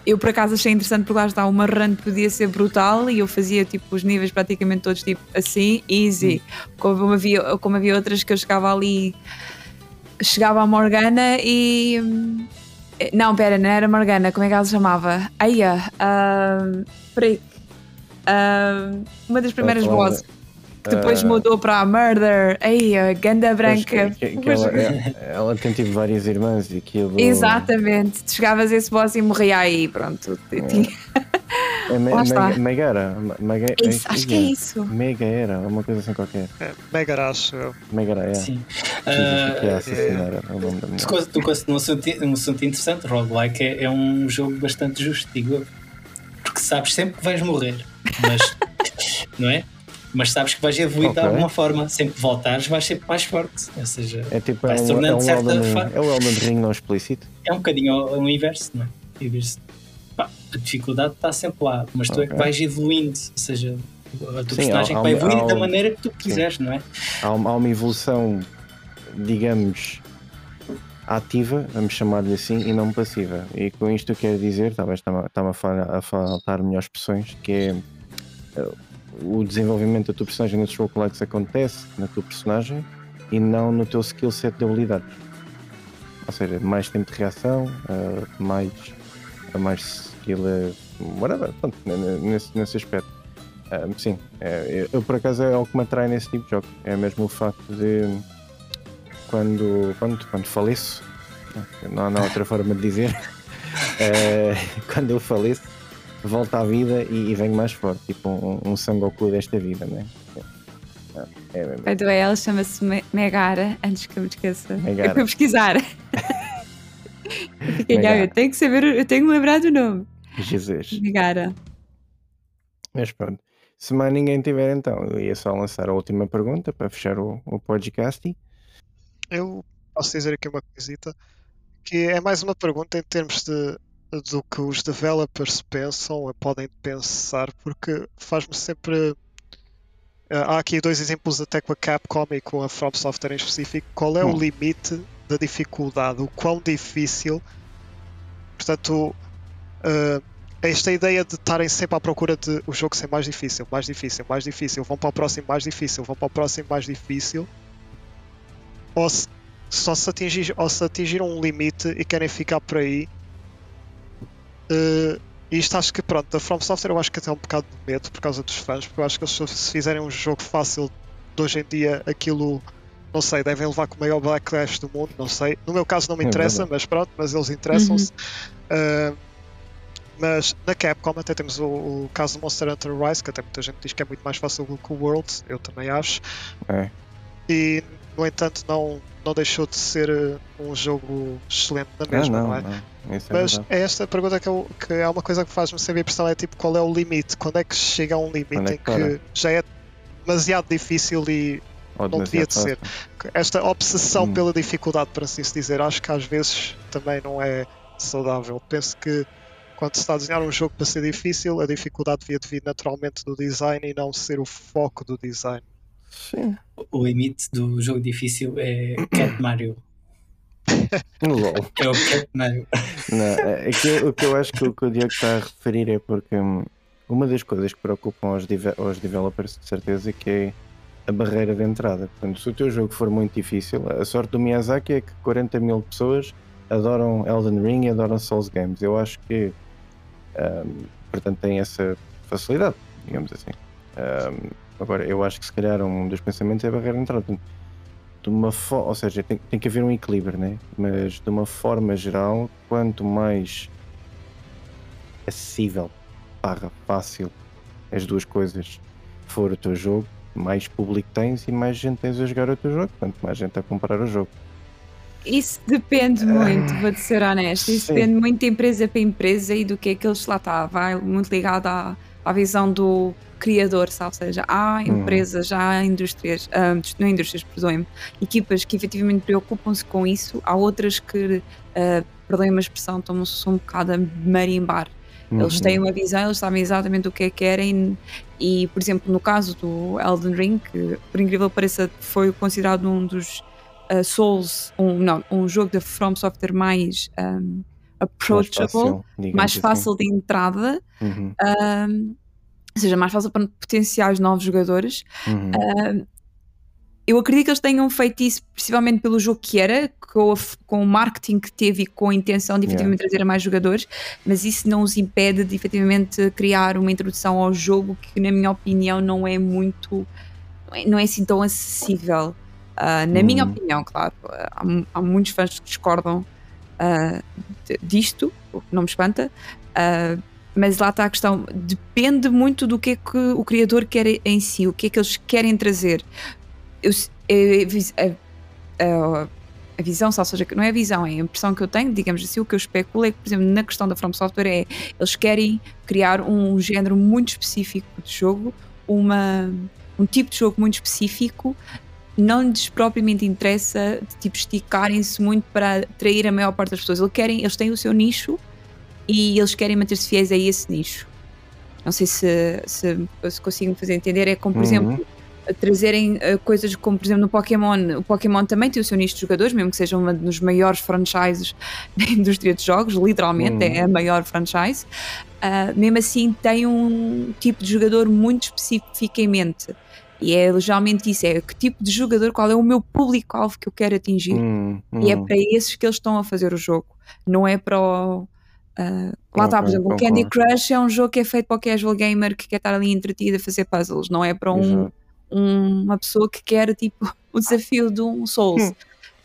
eu por acaso achei interessante porque lá está uma run podia ser brutal e eu fazia tipo os níveis praticamente todos tipo assim, easy. Hum. Como, havia, como havia outras que eu chegava ali, chegava a Morgana e. Não, pera, não era Morgana, como é que ela se chamava? Aya, uh, peraí. Uh, uma das primeiras bosses que depois uh, mudou para a Murder, aí a ganda branca.
Que, que ela, é, ela, tem tipo várias irmãs e aquilo.
Exatamente, tu chegavas a esse boss e morria aí, pronto.
É, me, me, Megara. Mega,
isso, acho que é isso.
Mega era, uma coisa assim qualquer.
É, Megara, acho
eu. Megara, é.
Sim.
Uh, é assassinar, é. o nome da minha.
Tu um assunto, um assunto interessante, Roguelike é, é um jogo bastante justo, digo eu. Porque sabes sempre que vais morrer, mas. não é? Mas sabes que vais evoluir okay. de alguma forma. Sempre que voltares, vais ser mais forte. Ou seja,
é tipo, vai é um, tornando é um certa Elden, É o Elden Ring não explícito?
É um bocadinho o, inverso, não é? Pá, a dificuldade está sempre lá, mas tu okay. é que vais evoluindo. Ou seja, a tua Sim, personagem há, vai evoluir da maneira que tu quiseres, não é?
Há, há uma evolução, digamos ativa, vamos chamar-lhe assim, e não passiva. E com isto eu quero dizer, talvez está-me a, a faltar melhores expressões, que é o desenvolvimento da tua personagem nesses roguelikes acontece na tua personagem e não no teu skill set de habilidades. Ou seja, mais tempo de reação, uh, mais, uh, mais skill, uh, whatever, pronto, nesse, nesse aspecto. Uh, sim, é, eu por acaso é algo que me atrai nesse tipo de jogo. É mesmo o facto de quando, quando, quando faleço, não há outra forma de dizer, quando eu faleço, volto à vida e, e venho mais forte, tipo um, um Sangoku desta vida, né?
É, é, é, ela chama-se Megara, antes que eu me esqueça. Megara. Eu fui pesquisar. eu, eu tenho que saber, eu tenho que me lembrar do nome.
Jesus.
Megara.
Mas pronto. Se mais ninguém tiver, então, eu ia só lançar a última pergunta para fechar o, o podcast.
Eu posso dizer aqui uma coisita, que é mais uma pergunta em termos de do que os developers pensam ou podem pensar, porque faz-me sempre. Eh, há aqui dois exemplos até com a Capcom e com a From Software em específico. Qual é hum. o limite da dificuldade? O quão difícil? Portanto, uh, esta ideia de estarem sempre à procura de o jogo ser mais difícil, mais difícil, mais difícil, vão para o próximo mais difícil, vão para o próximo mais difícil, ou se, só se atingir, ou se atingiram um limite e querem ficar por aí Uh, isto acho que, pronto, da From Software eu acho que até é um bocado de medo por causa dos fãs, porque eu acho que se fizerem um jogo fácil de hoje em dia, aquilo, não sei, devem levar com o maior backlash do mundo, não sei. No meu caso não me é interessa, é mas pronto, mas eles interessam-se. Uhum. Uh, mas na Capcom até temos o, o, caso do Monster Hunter Rise, que até muita gente diz que é muito mais fácil do que o World, eu também acho.
É.
E no entanto não, não deixou de ser uh, um jogo excelente na mesma, ah, não, não, é? Não.
É
Mas é esta pergunta que, eu, que é uma coisa que faz-me sempre impressão: é tipo, qual é o limite? Quando é que chega a um limite é em que já é demasiado difícil e Ou não devia de ser? Esta obsessão hum. pela dificuldade, para assim se dizer, acho que às vezes também não é saudável. Penso que quando se está a desenhar um jogo para ser difícil, a dificuldade devia vir naturalmente do design e não ser o foco do design.
Sim.
O limite do jogo difícil é Cat Mario.
LOL.
É o Cat Mario.
Não, é, é o que eu acho que o, que o Diego está a referir é porque hum, uma das coisas que preocupam os, os developers de certeza que é a barreira de entrada. Portanto, se o teu jogo for muito difícil, a sorte do Miyazaki é que 40 mil pessoas adoram Elden Ring e adoram Souls Games. Eu acho que, um, portanto, tem essa facilidade, digamos assim. Um, agora, eu acho que se calhar um dos pensamentos é a barreira de entrada. De uma forma, ou seja, tem, tem que haver um equilíbrio, né? mas de uma forma geral, quanto mais acessível, barra fácil, as duas coisas for o teu jogo, mais público tens e mais gente tens a jogar o teu jogo, quanto mais gente a comprar o jogo.
Isso depende muito, vou ser honesto. Isso Sim. depende muito de empresa para empresa e do que é que eles lá está. Vai muito ligado à, à visão do criador, ou seja, há uhum. empresas, há indústrias, uh, não indústrias, perdoem-me, equipas que efetivamente preocupam-se com isso, há outras que, uh, perdoem-me a expressão, estão-se um bocado a marimbar. Uhum. Eles têm uma visão, eles sabem exatamente o que é que querem e, por exemplo, no caso do Elden Ring, que por incrível que pareça foi considerado um dos uh, Souls, um, não, um jogo da From Software mais um, approachable, mais fácil, mais assim. fácil de entrada. Uhum. Um, seja mais fácil para potenciar os novos jogadores. Uhum. Uh, eu acredito que eles tenham feito isso principalmente pelo jogo que era, com, a, com o marketing que teve e com a intenção de efetivamente yeah. trazer mais jogadores, mas isso não os impede de efetivamente criar uma introdução ao jogo que, na minha opinião, não é muito. não é, não é assim tão acessível. Uh, na uhum. minha opinião, claro, há, há, muitos fãs que discordam uh, disto, o que não me espanta. Uh, mas lá está a questão, depende muito do que é que o criador quer em si, o que é que eles querem trazer. Eu, a, a, a visão, ou seja, não é a visão, é a impressão que eu tenho, digamos assim, o que eu especulo é que, por exemplo, na questão da From Software é, eles querem criar um género muito específico de jogo, uma, um tipo de jogo muito específico, não lhes propriamente interessa, tipo, esticarem-se muito para atrair a maior parte das pessoas. Eles, querem, eles têm o seu nicho, e eles querem manter-se fiéis a esse nicho. Não sei se, se, se consigo me fazer entender. É como, por uhum. exemplo, trazerem uh, coisas como, por exemplo, no Pokémon. O Pokémon também tem o seu nicho de jogadores, mesmo que seja um dos maiores franchises da indústria de jogos, literalmente uhum. é a maior franchise. Uh, mesmo assim, tem um tipo de jogador muito especificamente. E é geralmente isso: é que tipo de jogador, qual é o meu público-alvo que eu quero atingir. Uhum. E é para esses que eles estão a fazer o jogo, não é para o. Uh, lá está, por exemplo, o Candy Crush é um jogo que é feito para o casual gamer que quer estar ali entretido a fazer puzzles, não é para um, uma pessoa que quer tipo o desafio de um Souls.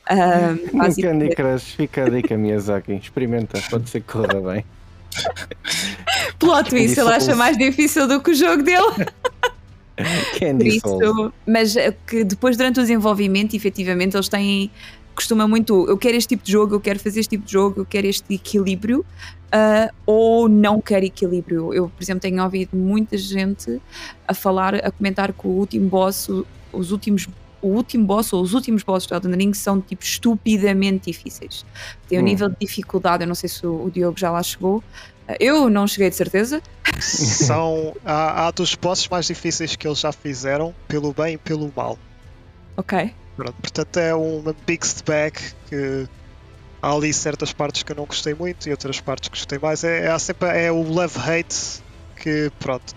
Uh, um Candy Crush, fica a dica, Miyazaki, experimenta, pode ser que corra bem.
Plot twist, ele acha mais difícil do que o jogo dele.
Candy Souls.
Mas é que depois, durante o desenvolvimento, efetivamente, eles têm costuma muito eu quero este tipo de jogo, eu quero fazer este tipo de jogo, eu quero este equilíbrio uh, ou não quero equilíbrio. Eu, por exemplo, tenho ouvido muita gente a falar, a comentar que o último boss, os últimos o último boss ou os últimos bosses de Elden Ring são tipo estupidamente difíceis. Tem um hum. nível de dificuldade, eu não sei se o, o Diogo já lá chegou. Eu não cheguei de certeza.
São há, há dos bosses mais difíceis que eles já fizeram, pelo bem e pelo mal.
Ok.
Pronto, portanto é uma mixed bag que há ali certas partes que eu não gostei muito e outras partes que gostei mais. É, é sempre é o love-hate que pronto.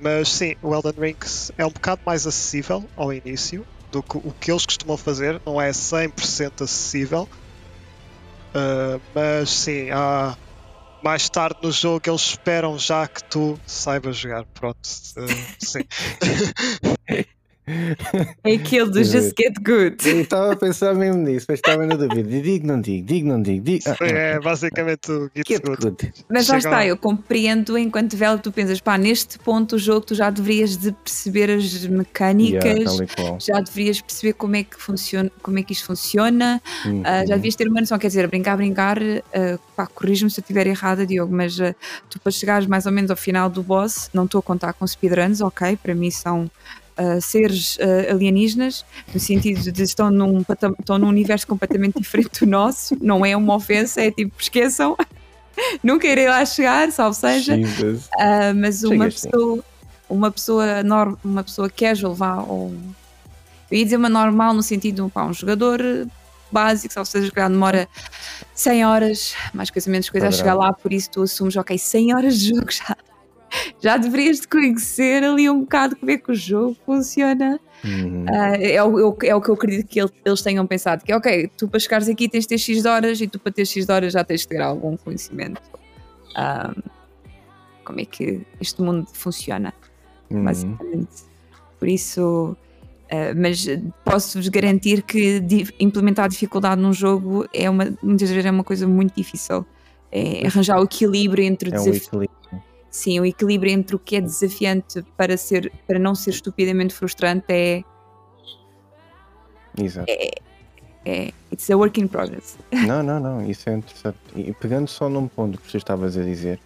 Mas sim, o Elden Ring é um bocado mais acessível ao início do que o que eles costumam fazer, não é 100% acessível. Uh, mas sim, há mais tarde no jogo eles esperam já que tu saibas jogar. Pronto, uh, sim.
É aquele do Just Get Good.
Eu estava a pensar mesmo nisso, mas estava na dúvida. Digo, não digo, digo, não digo. digo.
Ah, é basicamente o Get, get good. good.
Mas lá está, eu compreendo enquanto velho, tu pensas, pá, neste ponto do jogo tu já deverias de perceber as mecânicas, yeah, já deverias perceber como é que funciona, como é que isto funciona, uhum. uh, já devias ter uma noção, quer dizer, brincar, brincar, uh, pá, corrijo-me se eu estiver errada, Diogo, mas uh, tu para chegares mais ou menos ao final do boss, não estou a contar com speedruns, ok, para mim são uh, seres uh, alienígenas, no sentido de estão num, estão num universo completamente diferente do nosso, não é uma ofensa, é tipo, esqueçam, nunca irei lá chegar, salvo seja, uh, mas uma pessoa, uma pessoa, norm, uma pessoa casual, vá, ou eu ia dizer uma normal no sentido de um jogador básico, ou seja, que demora 100 horas, mais coisa menos coisa, a chegar lá, por isso tu assumes, ok, 100 horas de jogo já já deverias de conhecer ali um bocado como é que o jogo funciona. Uhum. Uh, é, o, é, o que eu acredito que eles tenham pensado: que ok, tu para chegares aqui tens de ter X horas e tu para ter X horas já tens de ter algum conhecimento. Um, como é que este mundo funciona, uhum. basicamente. Por isso. Uh, mas posso-vos garantir que implementar dificuldade num jogo é uma, muitas vezes é uma coisa muito difícil. É arranjar o equilíbrio entre o
é desafio. Um
sim, o equilíbrio entre o que é desafiante para, ser, para não ser estupidamente frustrante é.
Exato.
É, é, it's a work in progress.
Não, não, não, isso é interessante. E pegando só num ponto que tu estavas a dizer,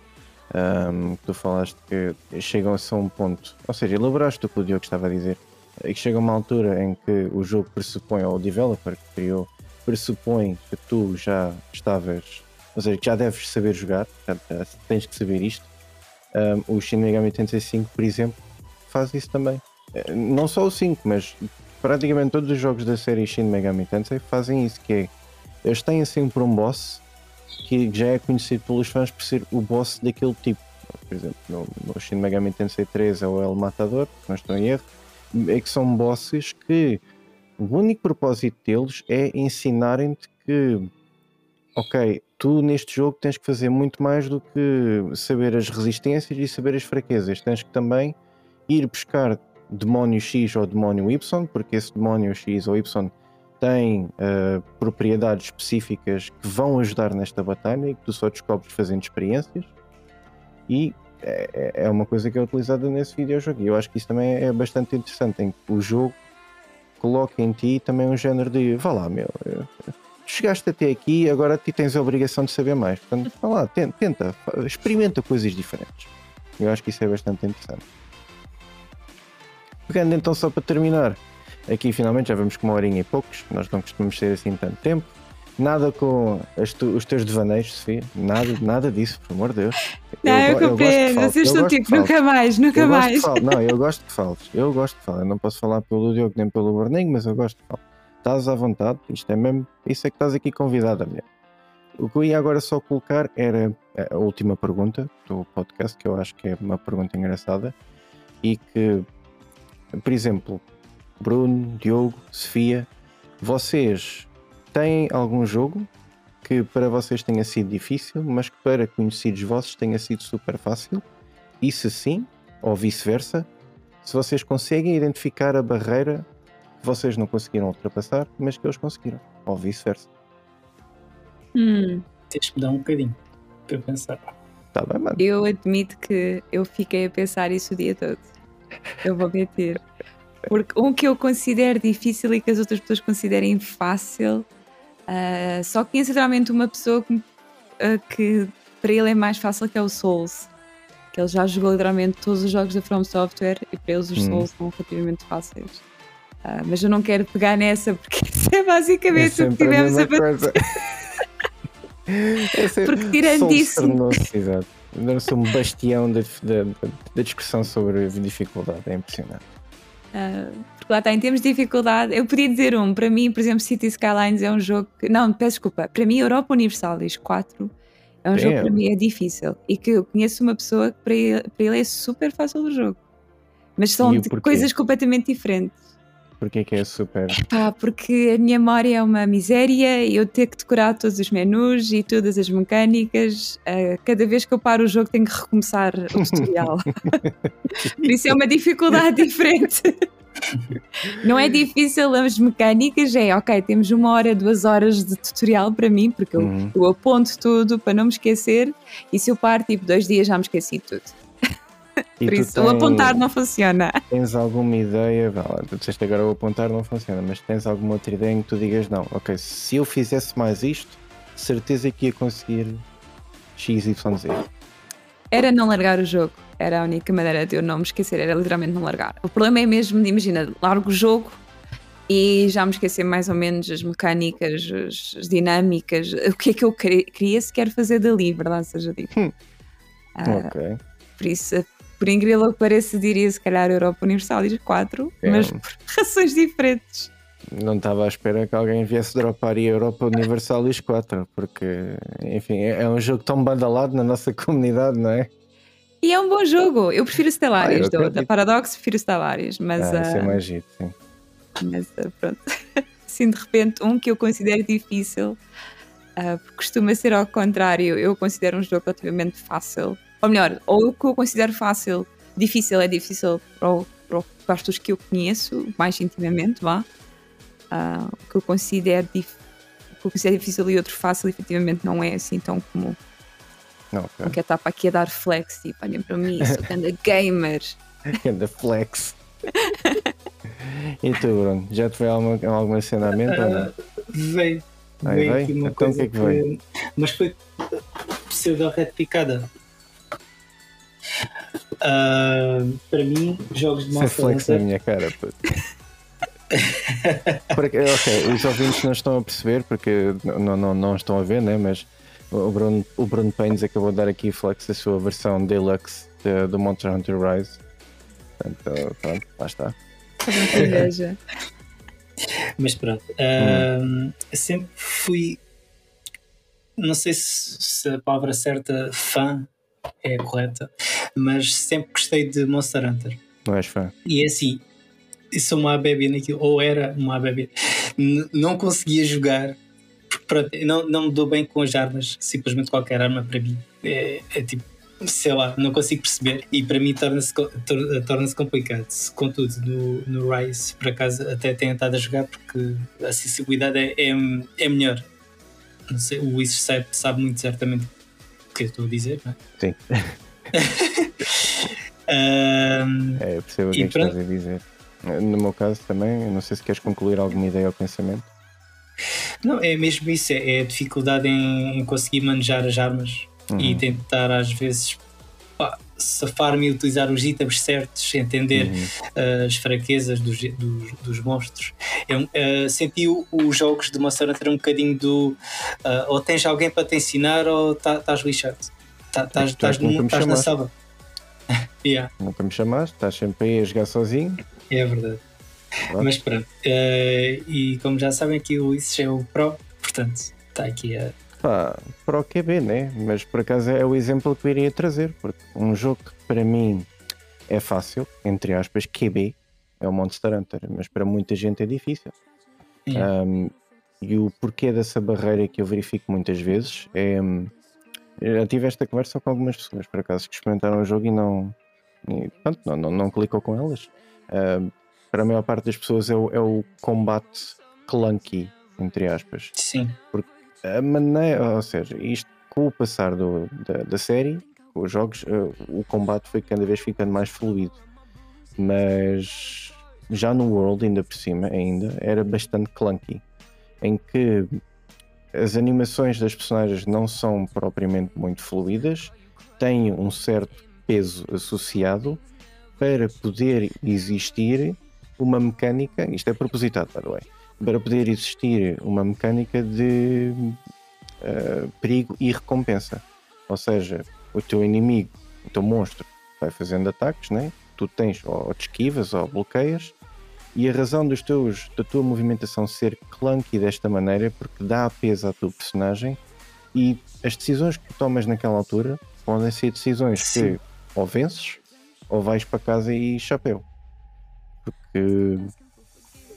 um, que tu falaste que chegam-se a um ponto, ou seja, elaboraste o que o Diogo estava a dizer, e que chega a uma altura em que o jogo pressupõe, ou o developer que criou, pressupõe que tu já estavas, ou seja, que já deves saber jogar, já tens que saber isto, um, o Shin Megami Tensei 5, por exemplo, faz isso também. Eh, não só o 5, mas praticamente todos os jogos da série Shin Megami Tensei fazem isso, que é eles têm sempre um boss que já é conhecido pelos fãs por ser o boss daquele tipo. Por exemplo, no, no Shin Megami Tensei 3 é o El Matador, não estou em erro, é que são bosses que o único propósito deles é ensinarem-te que, ok, tu neste jogo tens que fazer muito mais do que saber as resistências e saber as fraquezas. Tens que também ir buscar demónio X ou demónio Y, porque esse demónio X ou Y tem uh, propriedades específicas que vão ajudar nesta batalha e que tu só descobres fazendo experiências. E é, é, é uma coisa que é utilizada nesse videojogo. E eu acho que isso também é bastante interessante, em que o jogo coloca em ti também um género de vá lá, meu, chegaste até aqui, agora tu tens a obrigação de saber mais. Portanto, vá lá, tenta, experimenta coisas diferentes. Eu acho que isso é bastante interessante. Pegando então só para terminar, aqui finalmente já vemos com uma horinha e poucos, nós não costumamos ser assim tanto tempo. Nada com tu- os teus devaneios, Sofia. Nada, nada disso, por amor de Deus.
Não, eu,
de
compreendo. Vocês
eu de
tipo, nunca mais, nunca
Eu
mais.
Não, eu gosto de falsos. Eu gosto de falar. Eu não posso falar pelo Diogo nem pelo Berninho, mas eu gosto de falar. Estás à vontade. Isto é mesmo. Isso é que estás aqui convidada, mulher. O que eu ia agora só colocar era a última pergunta do podcast, que eu acho que é uma pergunta engraçada. E que, por exemplo, Bruno, Diogo, Sofia, vocês têm algum jogo que para vocês tenha sido difícil, mas que para conhecidos vossos tenha sido super fácil? E se sim, ou vice-versa, se vocês conseguem identificar a barreira vocês não conseguiram ultrapassar, mas que eles conseguiram, ou vice-versa.
Hum,
Tens que me dar um bocadinho para pensar.
Tá bem, mano?
eu admito que eu fiquei a pensar isso o dia todo. Eu vou mentir. Porque um que eu considero difícil e que as outras pessoas considerem fácil, ah, só conheço realmente uma pessoa que, ah, que para ele é mais fácil que é o Souls. Que ele já jogou literalmente todos os jogos da From Software e para eles os
Hum.
Souls são relativamente fáceis. Ah, mas eu não quero pegar nessa porque isso é basicamente o que
a
tivemos a fazer.
coisa. É
Porque tirando isso-
tornou-se, exato. Tornou-se um bastião da, da, discussão sobre dificuldade. É impressionante.
Ah, porque lá está, em termos de dificuldade, eu podia dizer um, para mim, por exemplo, City Skylines é um jogo que, não, peço desculpa, para mim Europa Universalis 4 é um jogo que
Damn.
para mim é difícil e que eu conheço uma pessoa que para ele, para ele é super fácil o jogo. Mas são coisas completamente diferentes.
Porque é que é super.
Pá, porque a minha memória é uma miséria e eu ter que decorar todos os menus e todas as mecânicas. ah, cada vez que eu paro o jogo tenho que recomeçar o tutorial. Por isso é uma dificuldade diferente. Não é difícil as mecânicas, é ok, temos uma hora, duas horas de tutorial para mim, porque eu,
Uhum.
eu aponto tudo para não me esquecer, e se eu paro tipo dois dias já me esqueci de tudo.
E
Por isso, o
tens-
apontar não funciona.
Tens alguma ideia? Tu disseste agora o apontar não funciona, mas tens alguma outra ideia em que tu digas não, ok, se eu fizesse mais isto, certeza que ia conseguir XYZ.
Era não largar o jogo. Era a única maneira de eu não me esquecer, era literalmente não largar. O problema é mesmo, imagina, largo o jogo e já me esquecer mais ou menos as mecânicas, as, as dinâmicas, o que é que eu queria, sequer fazer dali, verdade seja dita.
Hum.
Ah,
Ok.
Por isso, por incrível que pareça, diria se calhar Europa Universalis 4,
É.
mas por razões diferentes.
Não estava à espera que alguém viesse dropar a Europa Universalis 4, porque, enfim, é, é um jogo tão badalado na nossa comunidade, não é?
E é um bom jogo. Eu prefiro Stellaris,
Ah, eu
do- da. Paradox, prefiro Stellaris, mas.
ah, isso é
ah,
mais giro, sim.
Mas uh, pronto, assim de repente, um que eu considero difícil, uh, costuma ser ao contrário, eu considero um jogo relativamente fácil. Ou melhor, ou o que eu considero fácil, difícil é difícil para, o- para, as pessoas que eu conheço mais intimamente, vá. Uh, o que eu considero dif- o que considero difícil e outro fácil, efetivamente não é assim tão comum.
Não, ok.
Não quero estar para aqui a dar flex, tipo, olhem para mim, sou grande gamer.
Da flex. e tu, Bruno? Já te veio alguma, alguma cena à mente não?
Ah, veio.
Aí
veio
veio?
aqui uma
Então o
coisa
que é que veio?
Mas foi pseudo-retificada. Ah, para mim, jogos de
Sem
Monster
flex na
Hunter.
minha cara. Porque, ok, os ouvintes não estão a perceber porque não, não, não estão a ver, né? Mas o Bruno, o Bruno Paines acabou de dar aqui flex a sua versão deluxe de- do Monster Hunter Rise. Portanto, pronto, lá está.
Mas pronto. ah, sempre fui. Não sei se, se a palavra certa, fã, é correta, mas sempre gostei de Monster Hunter.
Não és fã?
E é assim, sou uma bebê naquilo, ou era uma bebê, não conseguia jogar, pronto, não, não me dou bem com as armas, simplesmente qualquer arma para mim é, é tipo, sei lá, não consigo perceber e para mim torna-se co- tor- torna-se complicado. Contudo, no, no Rise, por acaso, até tenho estado a jogar porque a sensibilidade é, é, é melhor. Sei, o Luís sabe, sabe muito certamente que eu estou a dizer, não é?
Sim.
Ahm,
É, eu percebo o que é que estás a dizer. No meu caso também, não sei se queres concluir alguma ideia ou pensamento.
Não, é mesmo isso, é, é a dificuldade em, em conseguir manejar as armas
Uhum.
e tentar às vezes safar-me e utilizar os itens certos, entender
Uhum.
uh, as fraquezas dos, dos, dos monstros. Eu uh, senti os jogos de Monster Hunter um bocadinho do uh, ou tens alguém para te ensinar ou tá- estás lixado. Tá-
é
estás
me
estás na sala. yeah,
Nunca me chamaste, estás sempre aí a jogar sozinho.
é verdade.
Claro.
Mas pronto. uh, e como já sabem, aqui o Ulisses é o Pro, portanto, está aqui a.
Pá, para o QB, né? Mas por acaso é o exemplo que eu iria trazer, porque um jogo que para mim é fácil, entre aspas, QB, é o Monster Hunter, mas para muita gente é difícil.
Yeah.
Um, e o porquê dessa barreira que eu verifico muitas vezes é. hum, eu já tive esta conversa com algumas pessoas, por acaso, que experimentaram o jogo e não. E, pronto, não, não, não clicou com elas. Um, para a maior parte das pessoas é o, é o combate clunky, entre aspas
Sim,
a maneira, ou seja, isto com o passar do- da, da série, os jogos, eh, o combate foi cada vez ficando mais fluido. Mas já no World, ainda por cima, ainda, era bastante clunky. Em que as animações das personagens não são propriamente muito fluidas, têm um certo peso associado para poder existir uma mecânica, isto é propositado, by the way, para poder existir uma mecânica de uh, perigo e recompensa. Ou seja, o teu inimigo, o teu monstro, vai fazendo ataques, né? tu tens ou te esquivas ou bloqueias, e a razão dos teus, da tua movimentação ser clunky desta maneira é porque dá peso à tua personagem e as decisões que tomas naquela altura podem ser decisões
Sim.
que ou vences ou vais para casa e chapéu. Porque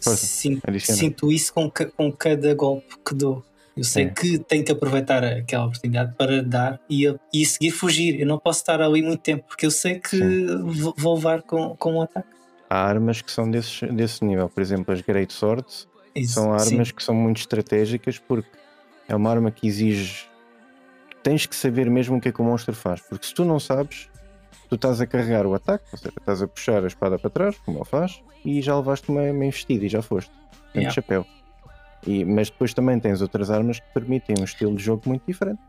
Força,
Sin-
adiciona.
sinto isso com, com cada golpe que dou. Eu sei
É.
que tenho que aproveitar aquela oportunidade para dar e, e seguir fugir. Eu não posso estar ali muito tempo porque eu sei que vou vou levar com, com um ataque.
há armas que são desses, desse nível. Por exemplo, as Great Swords
Isso,
são
sim.
armas que são muito estratégicas porque é uma arma que exige. Tens que saber mesmo o que é que o monstro faz, porque se tu não sabes, tu estás a carregar o ataque, ou seja, estás a puxar a espada para trás, como ele faz, e já levaste uma, uma investida e já foste. Tem
Yeah.
chapéu. E, mas depois também tens outras armas que permitem um estilo de jogo muito diferente.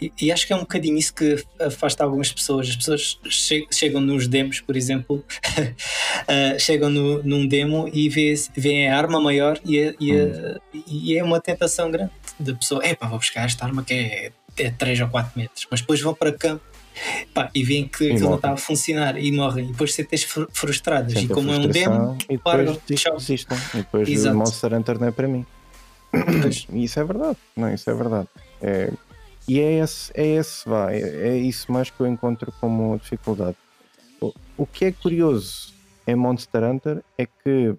E, e acho que é um bocadinho isso que afasta algumas pessoas. As pessoas che- chegam nos demos, por exemplo, uh, chegam no, num demo e vê- veem a arma maior e é, e é- e é uma tentação grande da pessoa. Epá, vou buscar esta arma que é, é 3 ou 4 metros. Mas depois vão para campo pá, e veem que aquilo não está a funcionar e morrem. E depois sentem fr- frustradas.
Sentem
e como é um demo,
e depois desistem. E depois
Exato.
o Monster Hunter não é para mim.
Pois.
E isso é verdade, não, isso é verdade. É, e é esse, é esse, vá, é, é isso mais que eu encontro como dificuldade. O, o que é curioso em Monster Hunter é que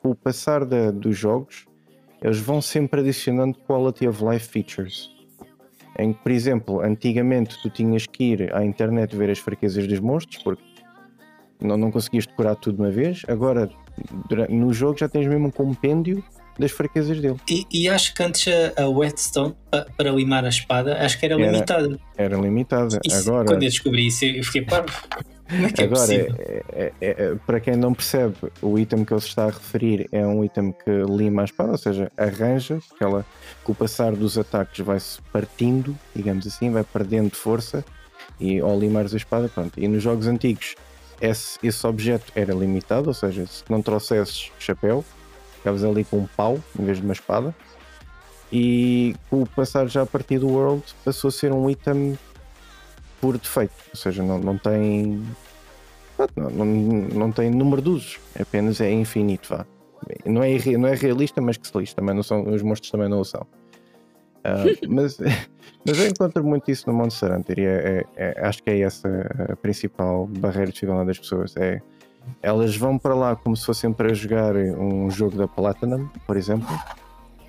com o passar da- dos jogos eles vão sempre adicionando quality of life features. Em que, por exemplo, antigamente tu tinhas que ir à internet ver as fraquezas dos monstros porque não, não conseguias decorar tudo de uma vez. Agora, dura- no jogo já tens mesmo um compêndio das fraquezas dele.
E, e acho que antes a, a whetstone pa- para limar a espada acho que era,
Era-
limitada.
Era limitada. Agora,
Quando eu descobri isso, eu fiquei parvo. Como é que é
agora é- é- é- é- para quem não percebe, o item que ele se está a referir é um item que lima a espada, ou seja, arranja, que ela, com o passar dos ataques, vai-se partindo, digamos assim, vai perdendo força e ao limares a espada, pronto. E nos jogos antigos, esse, esse objeto era limitado, ou seja, se não trouxesses chapéu, ficavas ali com um pau em vez de uma espada. E com o passar já a partir do World, passou a ser um item por defeito, ou seja, não, não tem não, não, não tem número de usos, apenas é infinito, vá. Não é, não é realista, mas que se lixe, também não são, os monstros também não o são. Ah, mas, mas eu encontro muito isso no Monster Hunter e é, é- é- acho que é essa a principal barreira de dificuldade das pessoas. É, elas vão para lá como se fossem para jogar um jogo da Platinum, por exemplo,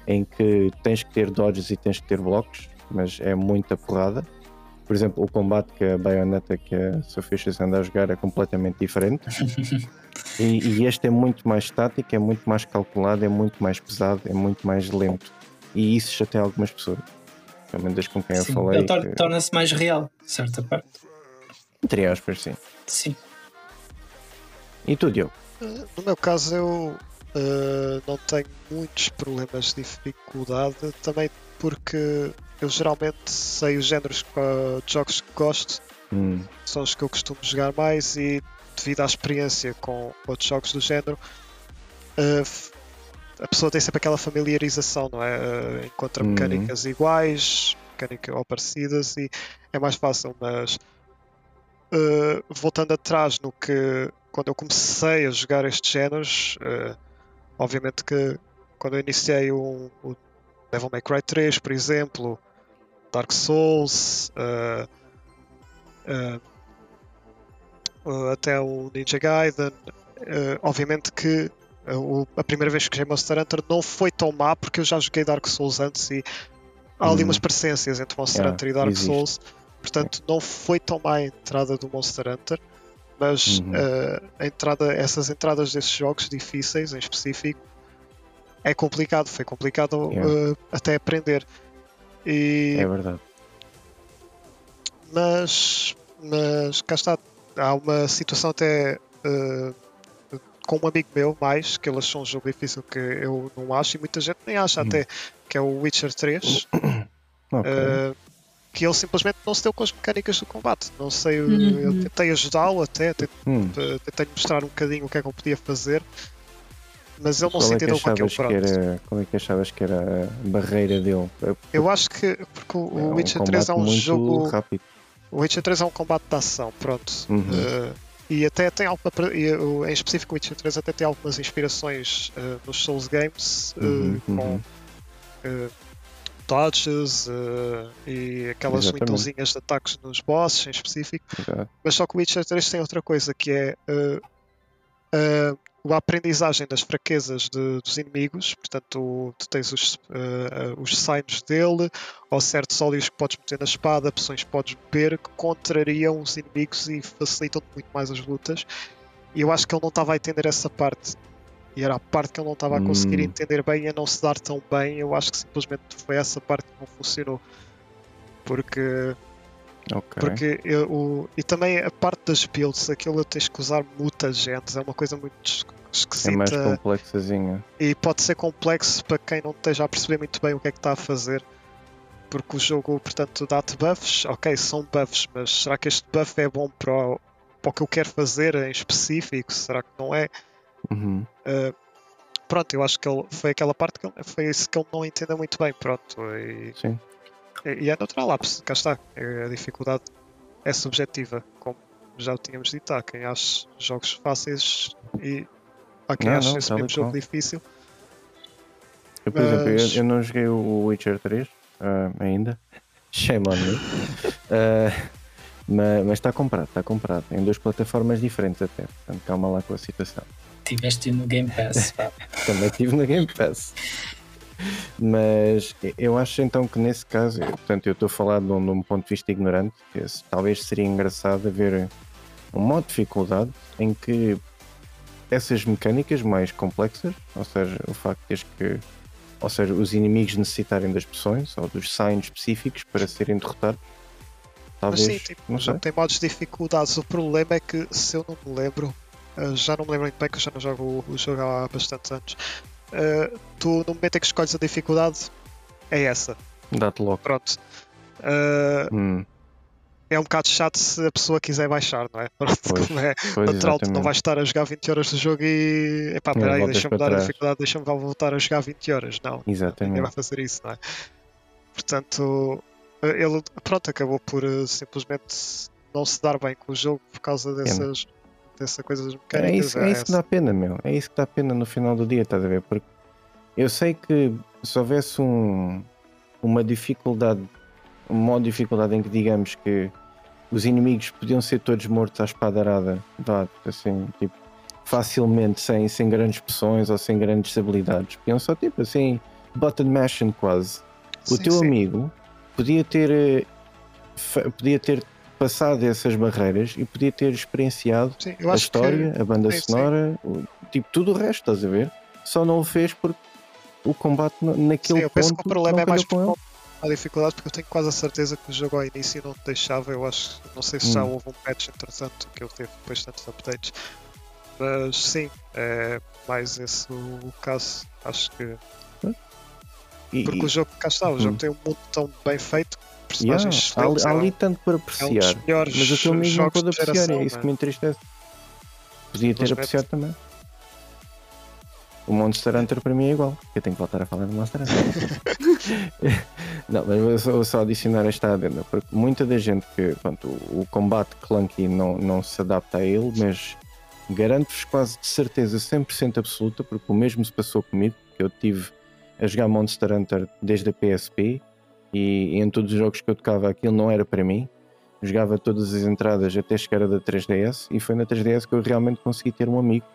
em que tens que ter dodges e tens que ter blocos, mas é muita porrada. Por exemplo, o combate que a Bayonetta que a Sophistics anda a jogar é completamente diferente. e, e este é muito mais estático, é muito mais calculado, é muito mais pesado, é muito mais lento. E isso chateia algumas pessoas. Pelo menos das com quem eu
Sim,
falei.
ele tor-
que-
torna-se mais real, certa parte.
Entre aspas, sim.
Sim.
E tu, Diogo?
Eh, No meu caso, eu eh, não tenho muitos problemas de dificuldade, também porque eu geralmente sei os géneros que- de jogos que gosto
Hum,
são os que eu costumo jogar mais e devido à experiência com outros jogos do género, uh, f- a pessoa tem sempre aquela familiarização, não é? Uh, encontra
Uhum.
mecânicas iguais, mecânicas ou parecidas e é mais fácil, mas uh, voltando atrás no que quando eu comecei a jogar estes géneros, uh, obviamente que quando eu iniciei o, o Devil May Cry 3, por exemplo, Dark Souls, uh, uh, até o Ninja Gaiden. Obviamente que o- a primeira vez que joguei Monster Hunter não foi tão má porque eu já joguei Dark Souls antes e há ali
Uhum.
umas parecências entre Monster
Yeah,
Hunter e Dark
existe.
Souls. Portanto, não foi tão má a entrada do Monster Hunter, mas
Uhum.
uh, entrada, essas entradas desses jogos difíceis em específico é complicado, foi complicado
Yeah.
uh, até aprender. E
é verdade.
mas, mas cá está. Há uma situação até eh, com um amigo meu, mais, que ele achou um jogo difícil que eu não acho e muita gente nem acha
Hum.
até, que é o Witcher 3,
Ok.
eh, que ele simplesmente não se deu com as mecânicas do combate. Não sei, eu-
Uhum.
eu tentei ajudá-lo até, tentei,
Hum,
tentei mostrar um bocadinho o que é que ele podia fazer, mas ele não se
é
entendeu com
que
pronto.
era, qual é que achavas que era a barreira dele?
Eu acho que porque o,
é um
Witcher 3 é um jogo.
rápido.
O Witcher 3 é um combate de ação, pronto.
Uhum.
Uh, e até tem alguma. e, o- em específico, o Witcher 3 até tem algumas inspirações uh, nos Souls Games, uh,
Uhum,
com
uhum.
uh, dodges e aquelas windowzinhas de ataques nos bosses em específico.
Exato.
Mas só que o Witcher 3 tem outra coisa que é a aprendizagem das fraquezas de- dos inimigos. Portanto, tu tens os, uh, os signos dele, ou certos óleos que podes meter na espada, opções que podes beber que contrariam os inimigos e facilitam muito mais as lutas. E eu acho que ele não estava a entender essa parte. E era a parte que ele não estava a conseguir
Hum.
entender bem e a não se dar tão bem. Eu acho que simplesmente foi essa parte que não funcionou. Porque
Ok.
porque eu, o, e também a parte das builds, aquilo tens que usar mutagentes, é uma coisa muito es-
é mais
esquisita
complexazinha.
e pode ser complexo para quem não esteja a perceber muito bem o que é que está a fazer. Porque o jogo, portanto, dá-te buffs, ok, são buffs, mas será que este buff é bom para o, para o que eu quero fazer em específico? Será que não é?
Uhum.
Uh, pronto, eu acho que ele, foi aquela parte que ele, foi isso que ele não entendeu muito bem, pronto. E,
Sim.
E é natural, lá, cá está. é- A dificuldade é subjetiva, como já tínhamos dito. Há quem ache jogos fáceis e há quem
Não,
ache
não,
esse mesmo jogo
qual.
difícil.
Eu, por exemplo, eu,
Mas-
eu não joguei o Witcher 3 ah, ainda. Shame on me. Ah, mas está comprado, está comprado. Em duas plataformas diferentes até. Portanto, calma lá com a situação.
Tiveste no Game Pass, pá.
Também tive na Game Pass. Mas eu acho então que nesse caso, portanto, eu estou a falar de um, de um ponto de vista ignorante, que esse- talvez seria engraçado haver um modo de dificuldade em que essas mecânicas mais complexas, ou seja, o facto de que, ou seja, os inimigos necessitarem das poções ou dos signs específicos para serem derrotados,
Mas
talvez,
sim, tipo,
não sei.
tem modos de dificuldades. O problema é que, se eu não me lembro, uh, já não me lembro muito bem que eu já não jogo o jogo há bastantes anos. Uh, tu, no momento em que escolhes a dificuldade, é essa.
Dá-te logo.
Pronto. Uh,
Hum,
é um bocado chato se a pessoa quiser baixar, não é? Pronto,
Pois,
como é
pois,
natural, tu não vais estar a jogar 20 horas do jogo e. Epá,
E
peraí, deixa-me dar a dificuldade, deixa-me voltar a jogar 20 horas. Não, ninguém
Exatamente.
vai fazer isso, não é? Portanto, ele pronto, acabou por simplesmente não se dar bem com o jogo por causa dessas, dessa coisa das
É isso, é isso que dá pena, meu. É isso que dá pena no final do dia, estás a ver? Porque eu sei que se houvesse um, uma dificuldade, um modo de dificuldade em que digamos que os inimigos podiam ser todos mortos à espada arada, vá, assim, tipo, facilmente, sem, sem grandes pressões ou sem grandes habilidades. Podiam só, tipo, assim, button mashing quase. O
Sim,
teu
sim.
amigo podia ter, eh, podia ter passado essas barreiras e podia ter experienciado
Sim, eu
a história,
que
a banda
sim, sim.
sonora, o- tipo tudo o resto, estás a ver? Só não o fez porque o combate na- naquele
sim, eu penso
ponto
que o problema é mais por a dificuldade, porque eu tenho quase a certeza que o jogo ao início não te deixava. Eu acho, não sei se já
Hum.
houve um patch entretanto que ele teve depois tantos updates, mas sim, é mais esse o, caso. Acho que Porque
e-
o jogo, cá está, o jogo
Hum.
tem um mundo tão bem feito,
yeah,
personagens
ali-
excelentes,
há
é um-
ali tanto para
é um
apreciar.
dos melhores
Mas o teu amigo não
jogos
pôde
de
apreciar,
geração,
é isso que me entristece. Podia ter apreciado também. O Monster Hunter para mim é igual. Eu tenho que voltar a falar do Monster Hunter. não, mas vou só, vou só adicionar esta adenda, porque muita da gente que pronto, o, o combate clunky não, não se adapta a ele, mas garanto-vos quase de certeza 100% absoluta, porque o mesmo se passou comigo, que eu tive a jogar Monster Hunter desde a PSP e, em todos os jogos que eu tocava aquilo não era para mim. Jogava todas as entradas até chegar a da 3DS e foi na 3DS que eu realmente consegui ter um amigo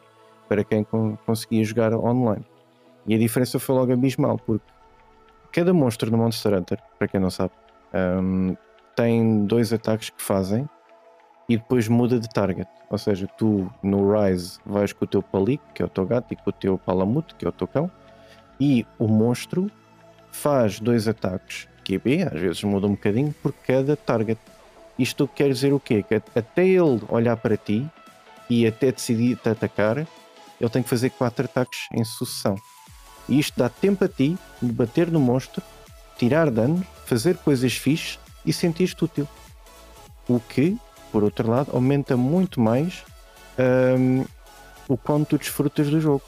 para quem con- conseguia jogar online. E a diferença foi logo abismal, porque cada monstro no Monster Hunter, para quem não sabe, hum, tem dois ataques que fazem e depois muda de target. Ou seja, tu no Rise vais com o teu palico, que é o teu gato, e com o teu palamute, que é o teu cão, e o monstro faz dois ataques QB, às vezes muda um bocadinho, por cada target. Isto quer dizer o quê? Que até ele olhar para ti e até decidir te atacar, ele tem que fazer quatro ataques em sucessão. E isto dá tempo a ti de bater no monstro, tirar dano, fazer coisas fixes e sentir-te útil. O que, por outro lado, aumenta muito mais hum, o quanto tu desfrutas do jogo.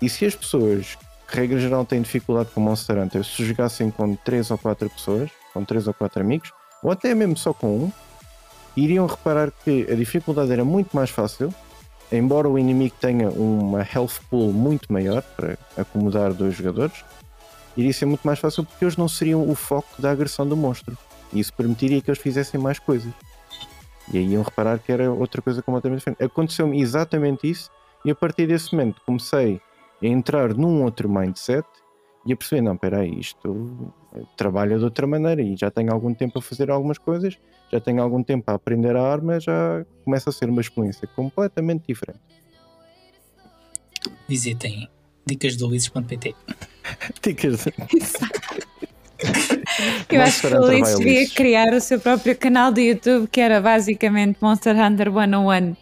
E se as pessoas, regra geral, têm dificuldade com Monster Hunter, se jogassem com 3 ou 4 pessoas, com 3 ou 4 amigos, ou até mesmo só com um, iriam reparar que a dificuldade era muito mais fácil, embora o inimigo tenha uma health pool muito maior para acomodar dois jogadores, iria ser muito mais fácil porque eles não seriam o foco da agressão do monstro. E isso permitiria que eles fizessem mais coisas. E aí iam reparar que era outra coisa completamente diferente. Aconteceu-me exatamente isso, e a partir desse momento comecei a entrar num outro mindset e a perceber: não, espera aí, isto trabalha de outra maneira e já tenho algum tempo a fazer algumas coisas, já tenho algum tempo a aprender a arma, já começa a ser uma experiência completamente diferente.
Visitem dicasdoluizes.pt.
Dicas.
Eu acho que o Ulisses devia criar o seu próprio canal de YouTube que era basicamente Monster Hunter 101.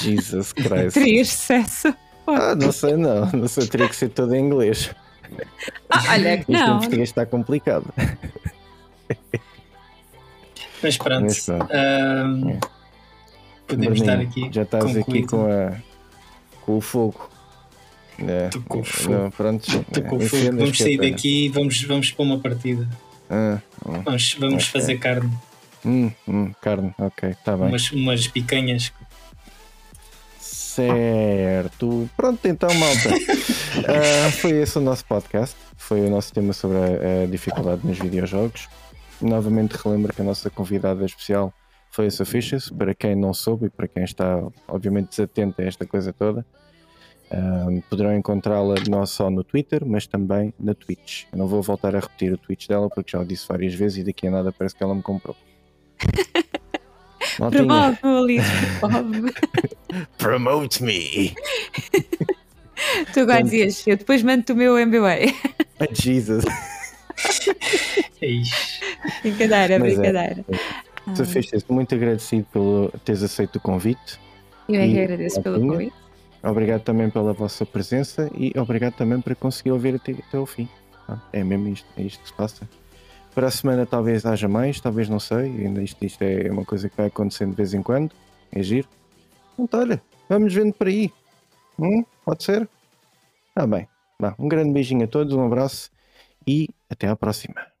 Jesus Christ.
Teria sucesso.
Ah, não sei, não. Não sei, teria que ser todo em inglês.
Ah, olha,
Isto em
não.
português está complicado.
Mas pronto.
Mas pronto.
ahm,
É.
podemos estar aqui.
Já estás aqui
concluído.
com, a, com o fogo. É,
Tô com o fogo.
Não, pronto.
Com
é,
fogo. Vamos sair daqui e vamos, vamos para uma partida.
Ah, hum,
Vamos, vamos
Ok.
fazer carne.
hum, hum, carne, ok, está bem.
Umas, umas picanhas.
Certo. Pronto, então, malta. Ah, foi esse o nosso podcast. Foi o nosso tema sobre a, a dificuldade nos videojogos. Novamente relembro que a nossa convidada especial foi a Sufficious. Para quem não soube e para quem está, obviamente, desatento a esta coisa toda, ah, poderão encontrá-la não só no Twitter, mas também na Twitch. Eu não vou voltar a repetir o Twitch dela porque já o disse várias vezes e daqui a nada parece que ela me comprou. Maltinha,
Promove, Ulisses, promove.
promote me!
Tu agora dizias, eu depois mando-te o meu MBA.
Ah, Jesus!
É isso.
brincadeira,
Mas é.
brincadeira.
Sufficious, muito agradecido pelo teres aceito o convite.
Eu é que
E-
agradeço pelo convite.
Obrigado também pela vossa presença e obrigado também por conseguir ouvir até, até ao fim. Ah, É mesmo isto, é isto que se passa. Para a semana talvez haja mais, talvez não sei. Ainda isto, isto é uma coisa que vai acontecendo de vez em quando. É giro. Então, olha, vamos vendo por aí. Hum? Pode ser? Tá bem. Vá, um grande beijinho a todos, um abraço e até à próxima.